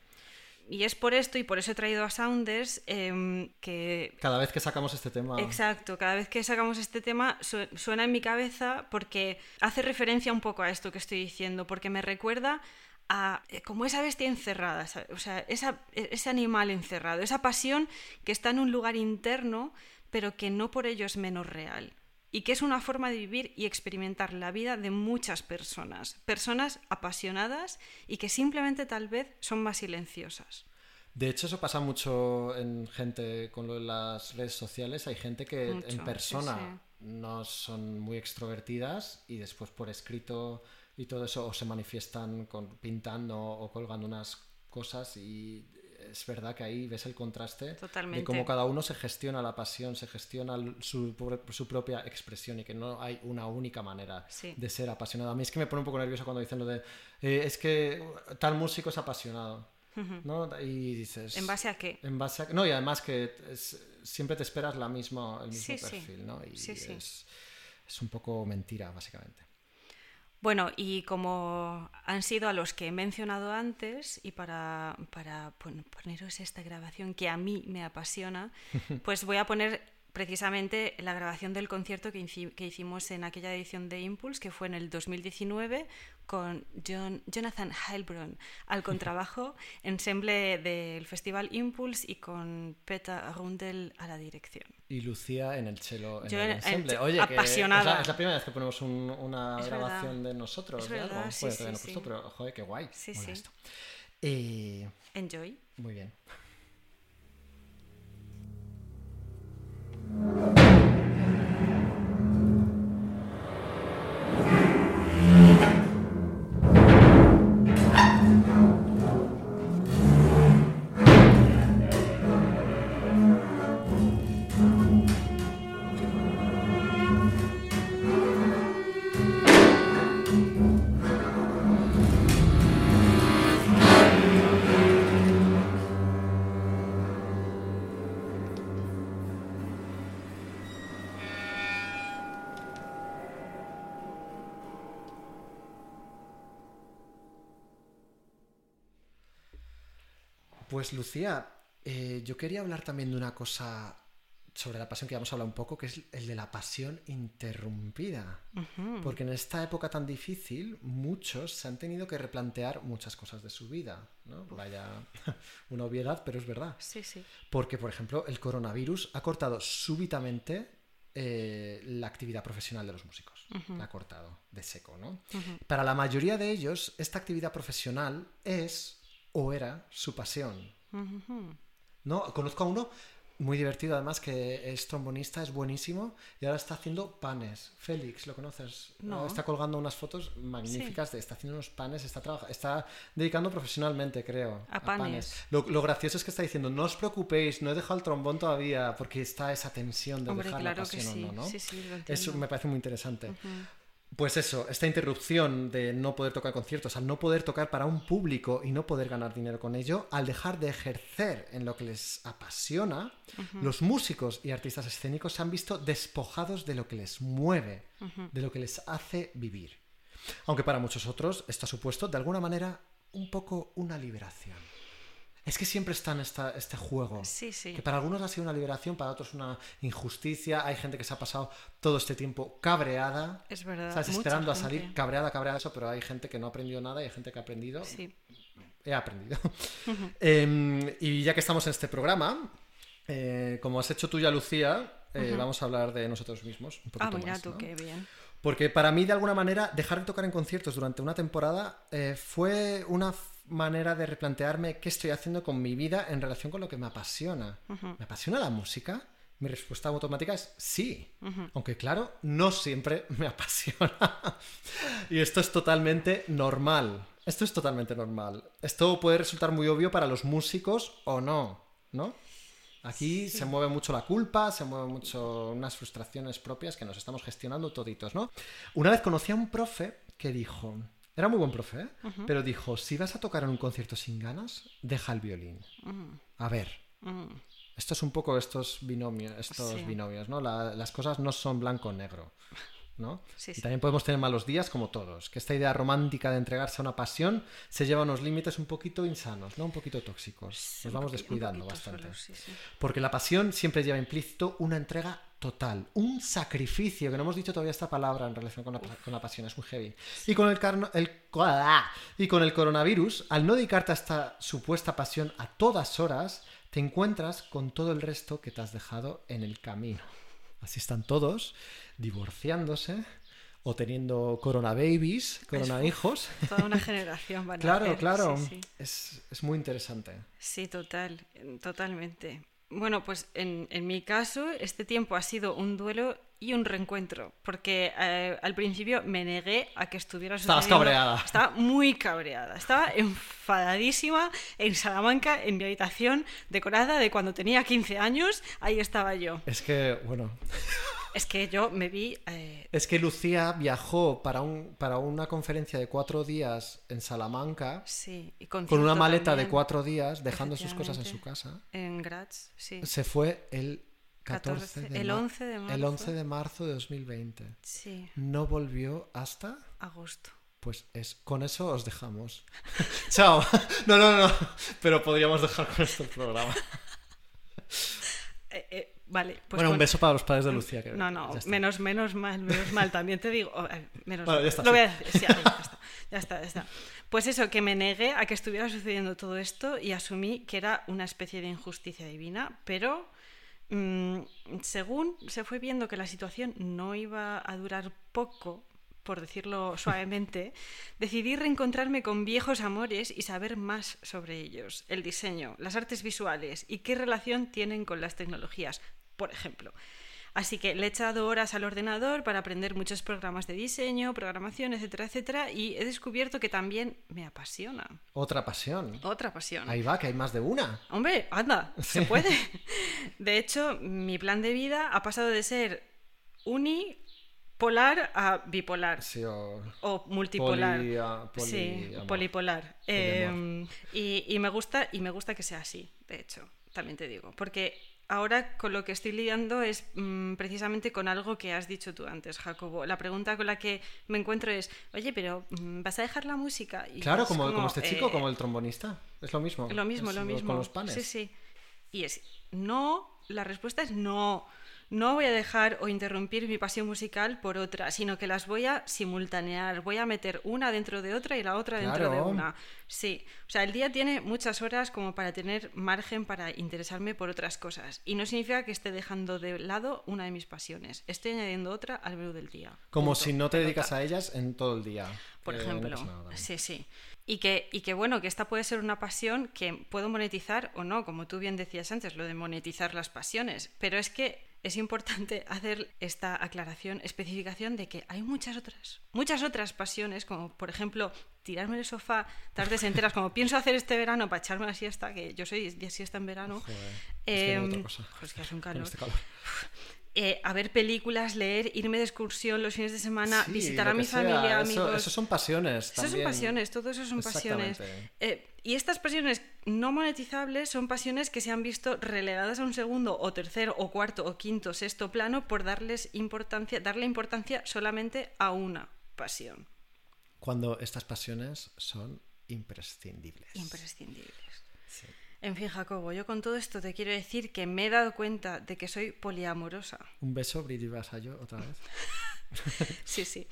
Speaker 2: Y es por esto, y por eso he traído a Sounders, em, que
Speaker 1: Cada vez que sacamos este tema.
Speaker 2: Exacto, cada vez que sacamos este tema su- suena en mi cabeza porque hace referencia un poco a esto que estoy diciendo, porque me recuerda a eh, como esa bestia encerrada, o sea, esa- e- ese animal encerrado, esa pasión que está en un lugar interno, pero que no por ello es menos real. Y que es una forma de vivir y experimentar la vida de muchas personas, personas apasionadas y que simplemente tal vez son más silenciosas.
Speaker 1: De hecho, eso pasa mucho en gente con lo de las redes sociales. Hay gente que
Speaker 2: Mucho,
Speaker 1: en
Speaker 2: sí,
Speaker 1: persona
Speaker 2: sí.
Speaker 1: no son muy extrovertidas y después por escrito y todo eso o se manifiestan con, pintando o colgando unas cosas y es verdad que ahí ves el contraste de
Speaker 2: Totalmente.
Speaker 1: cómo cada uno se gestiona la pasión, se gestiona su, pro- su propia expresión y que no hay una única manera
Speaker 2: Sí.
Speaker 1: de ser apasionado. A mí es que me pone un poco nervioso cuando dicen lo de eh, es que tal músico es apasionado. ¿no? Y dices...
Speaker 2: ¿En base a qué?
Speaker 1: En base a... No, y además que es- siempre te esperas la misma, el mismo
Speaker 2: Sí, sí.
Speaker 1: perfil, ¿no? Y. Es, es un poco mentira, básicamente.
Speaker 2: Bueno, y como han sido a los que he mencionado antes, y para, para pon- poneros esta grabación que a mí me apasiona, pues voy a poner precisamente la grabación del concierto que, que hicimos en aquella edición de Impulse, que fue en el 2019, con John, Jonathan Heilbronn al contrabajo, ensemble del Festival Impulse y con Peter Rundel a la dirección.
Speaker 1: Y Lucía en el chelo en
Speaker 2: Yo
Speaker 1: el
Speaker 2: en- en-
Speaker 1: ensemble. Oye, que
Speaker 2: apasionada.
Speaker 1: es la, es la primera vez que ponemos un- una
Speaker 2: Es
Speaker 1: grabación
Speaker 2: verdad.
Speaker 1: de nosotros.
Speaker 2: Es
Speaker 1: de algo.
Speaker 2: verdad, sí,
Speaker 1: Joder,
Speaker 2: sí,
Speaker 1: no pero joder, qué guay.
Speaker 2: Sí, sí.
Speaker 1: esto. Eh,
Speaker 2: Enjoy.
Speaker 1: muy bien. Pues Lucía, eh, yo quería hablar también de una cosa sobre la pasión que ya hemos hablado un poco, que es el de la pasión interrumpida. Porque en esta época tan difícil, muchos se han tenido que replantear muchas cosas de su vida. ¿no? Vaya una obviedad, pero es verdad.
Speaker 2: Sí, sí.
Speaker 1: Porque, por ejemplo, el coronavirus ha cortado súbitamente eh, la actividad profesional de los músicos. La ha cortado de seco, ¿no? Para la mayoría de ellos, esta actividad profesional es o era su pasión. ¿No? Conozco a uno muy divertido, además, que es trombonista, es buenísimo y ahora está haciendo panes. Félix, ¿lo conoces?
Speaker 2: No.
Speaker 1: Está colgando unas fotos magníficas de está haciendo unos panes, está trabajando, está dedicando profesionalmente, creo.
Speaker 2: A panes.
Speaker 1: Lo, lo gracioso es que está diciendo, no os preocupéis, no he dejado el trombón todavía, porque está esa tensión de
Speaker 2: Hombre,
Speaker 1: dejar
Speaker 2: claro
Speaker 1: la
Speaker 2: que
Speaker 1: pasión
Speaker 2: sí.
Speaker 1: o no, ¿no?
Speaker 2: Sí, sí, lo
Speaker 1: Eso
Speaker 2: entiendo.
Speaker 1: me parece muy interesante. Pues eso, esta interrupción de no poder tocar conciertos, al no poder tocar para un público y no poder ganar dinero con ello, al dejar de ejercer en lo que les apasiona, los músicos y artistas escénicos se han visto despojados de lo que les mueve, de lo que les hace vivir. Aunque para muchos otros esto ha supuesto, de alguna manera, un poco una liberación. Es que siempre está en esta, este juego.
Speaker 2: Sí, sí.
Speaker 1: Que para algunos ha sido una liberación, para otros una injusticia. Hay gente que se ha pasado todo este tiempo cabreada.
Speaker 2: Es verdad. Mucha
Speaker 1: Esperando a salir cabreada, cabreada, eso, pero hay gente que no ha aprendido nada y hay gente que ha aprendido.
Speaker 2: Sí.
Speaker 1: He aprendido. Em, y ya que estamos en este programa, eh, como has hecho tú ya, Lucía, eh, vamos a hablar de nosotros mismos. Un
Speaker 2: Ah,
Speaker 1: poquito
Speaker 2: mira
Speaker 1: más,
Speaker 2: tú,
Speaker 1: ¿no?
Speaker 2: qué bien.
Speaker 1: Porque para mí, de alguna manera, dejar de tocar en conciertos durante una temporada eh, fue una manera de replantearme qué estoy haciendo con mi vida en relación con lo que me apasiona. ¿Me apasiona la música? Mi respuesta automática es sí. Aunque claro, no siempre me apasiona. y esto es totalmente normal. Esto es totalmente normal. Esto puede resultar muy obvio para los músicos o no, ¿no? Aquí se mueve mucho la culpa, se mueve mucho unas frustraciones propias que nos estamos gestionando toditos, ¿no? Una vez conocí a un profe que dijo, era muy buen profe, ¿eh? pero dijo, si vas a tocar en un concierto sin ganas, deja el violín. A ver, esto es un poco estos binomios, estos
Speaker 2: Sí.
Speaker 1: binomios, ¿no? La- las cosas no son blanco o negro, ¿no?
Speaker 2: Sí,
Speaker 1: y también podemos tener malos días como todos, que esta idea romántica de entregarse a una pasión se lleva a unos límites un poquito insanos, ¿no? Un poquito tóxicos. Nos vamos descuidando bastante.
Speaker 2: solo.
Speaker 1: Porque la pasión siempre lleva implícito una entrega total, un sacrificio, que no hemos dicho todavía esta palabra en relación con la, con la pasión, es muy heavy. Y con el, carno- el, y con el coronavirus, al no dedicarte a esta supuesta pasión a todas horas, te encuentras con todo el resto que te has dejado en el camino. Así están todos, divorciándose o teniendo corona babies, corona hijos.
Speaker 2: Toda una generación van a
Speaker 1: Claro,
Speaker 2: hacer,
Speaker 1: claro,
Speaker 2: Sí, sí.
Speaker 1: Es, es muy interesante.
Speaker 2: Sí, total, totalmente. Bueno, pues en, en mi caso, este tiempo ha sido un duelo y un reencuentro, porque eh, al principio me negué a que estuviera
Speaker 1: Estabas
Speaker 2: sucediendo-
Speaker 1: cabreada.
Speaker 2: Estaba muy cabreada, estaba enfadadísima en Salamanca, en mi habitación decorada de cuando tenía 15 años, ahí estaba yo.
Speaker 1: Es que, bueno,
Speaker 2: Es que yo me vi... eh,
Speaker 1: Es que Lucía viajó para, un, para una conferencia de cuatro días en Salamanca
Speaker 2: sí, y
Speaker 1: con una maleta de cuatro días, dejando sus cosas en su casa.
Speaker 2: En Graz, sí.
Speaker 1: Se fue el 14 de
Speaker 2: el
Speaker 1: ma-
Speaker 2: 11 de marzo.
Speaker 1: El 11 de marzo de 2020.
Speaker 2: Sí,
Speaker 1: No volvió hasta...
Speaker 2: agosto.
Speaker 1: Pues es, con eso os dejamos. Chao. No, no, no. Pero podríamos dejar con esto el programa.
Speaker 2: Eh, eh, vale, pues
Speaker 1: bueno, un beso para los padres de Lucía. Que
Speaker 2: No, no, menos, menos mal, menos mal, también te digo. oh, eh, menos
Speaker 1: Bueno,
Speaker 2: mal.
Speaker 1: ya está,
Speaker 2: Lo
Speaker 1: sí.
Speaker 2: voy a decir, sí, ahí, ya está, ya está, ya está. Pues eso, que me negué a que estuviera sucediendo todo esto y asumí que era una especie de injusticia divina, pero mm, según se fue viendo que la situación no iba a durar poco, por decirlo suavemente, decidí reencontrarme con viejos amores y saber más sobre ellos, el diseño, las artes visuales y qué relación tienen con las tecnologías, por ejemplo. Así que le he echado horas al ordenador para aprender muchos programas de diseño, programación, etcétera, etcétera, y he descubierto que también me apasiona.
Speaker 1: Otra pasión.
Speaker 2: Otra pasión.
Speaker 1: Ahí va, que hay más de una.
Speaker 2: Hombre, anda, se puede. De hecho, mi plan de vida ha pasado de ser unipolar a bipolar.
Speaker 1: Sí, o-
Speaker 2: O multipolar.
Speaker 1: Poli- poli-
Speaker 2: sí, polipolar. Eh, y, y me gusta, y me gusta que sea así, de hecho, también te digo. Porque ahora con lo que estoy lidiando es mm, precisamente con algo que has dicho tú antes, Jacobo. La pregunta con la que me encuentro es, oye, pero mm, ¿vas a dejar la música? Y
Speaker 1: Claro, como, como este chico,
Speaker 2: eh,
Speaker 1: como el trombonista. Es lo mismo.
Speaker 2: lo mismo,
Speaker 1: Es
Speaker 2: lo mismo.
Speaker 1: Con los panes.
Speaker 2: Sí, sí. Y es no, la respuesta es no. No voy a dejar o interrumpir mi pasión musical por otra, sino que las voy a simultanear. Voy a meter una dentro de otra y la otra dentro de una. Sí. O sea, el día tiene muchas horas como para tener margen para interesarme por otras cosas. Y no significa que esté dejando de lado una de mis pasiones. Estoy añadiendo otra al menú del día.
Speaker 1: Como
Speaker 2: Punto.
Speaker 1: si no te dedicas a ellas en todo el día.
Speaker 2: por
Speaker 1: Eh,
Speaker 2: ejemplo. sí, sí. Y que, y que bueno, que esta puede ser una pasión que puedo monetizar o no, como tú bien decías antes, lo de monetizar las pasiones. Pero es que es importante hacer esta aclaración, especificación de que hay muchas otras, muchas otras pasiones, como por ejemplo tirarme en el sofá tardes enteras, como pienso hacer este verano para echarme la siesta, que yo soy de siesta en verano.
Speaker 1: Joder, es que otra
Speaker 2: Em,
Speaker 1: cosa.
Speaker 2: jo, es que hace un calor.
Speaker 1: este calor.
Speaker 2: Eh, a ver películas, leer, irme de excursión los fines de semana,
Speaker 1: Sí,
Speaker 2: visitar a mi familia,
Speaker 1: eso-
Speaker 2: amigos.
Speaker 1: Eso son pasiones.
Speaker 2: Esas son
Speaker 1: también.
Speaker 2: pasiones, todo eso son pasiones. Eh, y estas pasiones no monetizables son pasiones que se han visto relegadas a un segundo o tercero o cuarto o quinto, sexto plano por darles importancia, darle importancia solamente a una pasión.
Speaker 1: Cuando estas pasiones son imprescindibles.
Speaker 2: Imprescindibles. En fin, Jacobo, yo con todo esto te quiero decir que me he dado cuenta de que soy poliamorosa.
Speaker 1: Un beso, Bridget Vasallo, otra vez.
Speaker 2: Sí, sí.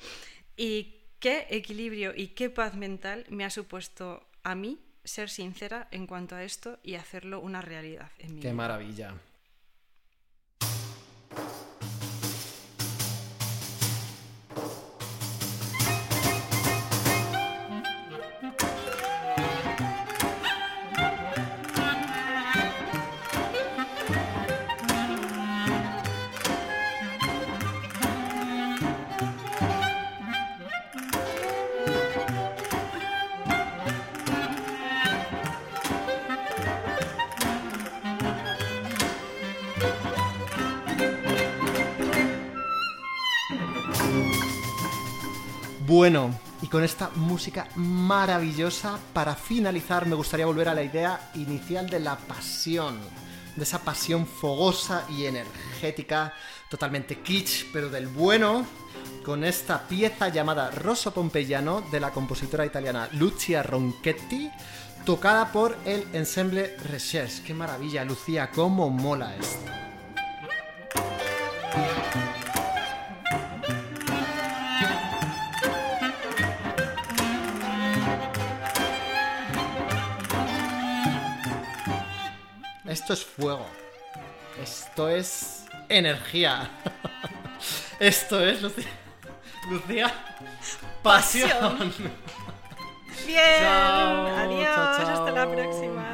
Speaker 2: Y qué equilibrio y qué paz mental me ha supuesto a mí ser sincera en cuanto a esto y hacerlo una realidad en mi
Speaker 1: Qué
Speaker 2: vida.
Speaker 1: maravilla. Bueno, y con esta música maravillosa, para finalizar me gustaría volver a la idea inicial de la pasión, de esa pasión fogosa y energética, totalmente kitsch, pero del bueno, con esta pieza llamada Rosso Pompeiano de la compositora italiana Lucia Ronchetti, tocada por el ensemble Recherche. ¡Qué maravilla, Lucía! ¡Cómo mola esto! Esto es fuego. Esto es energía. Esto es, Lucía. Lucía. Pasión.
Speaker 2: Bien. Adiós.
Speaker 1: Chao.
Speaker 2: Hasta la próxima.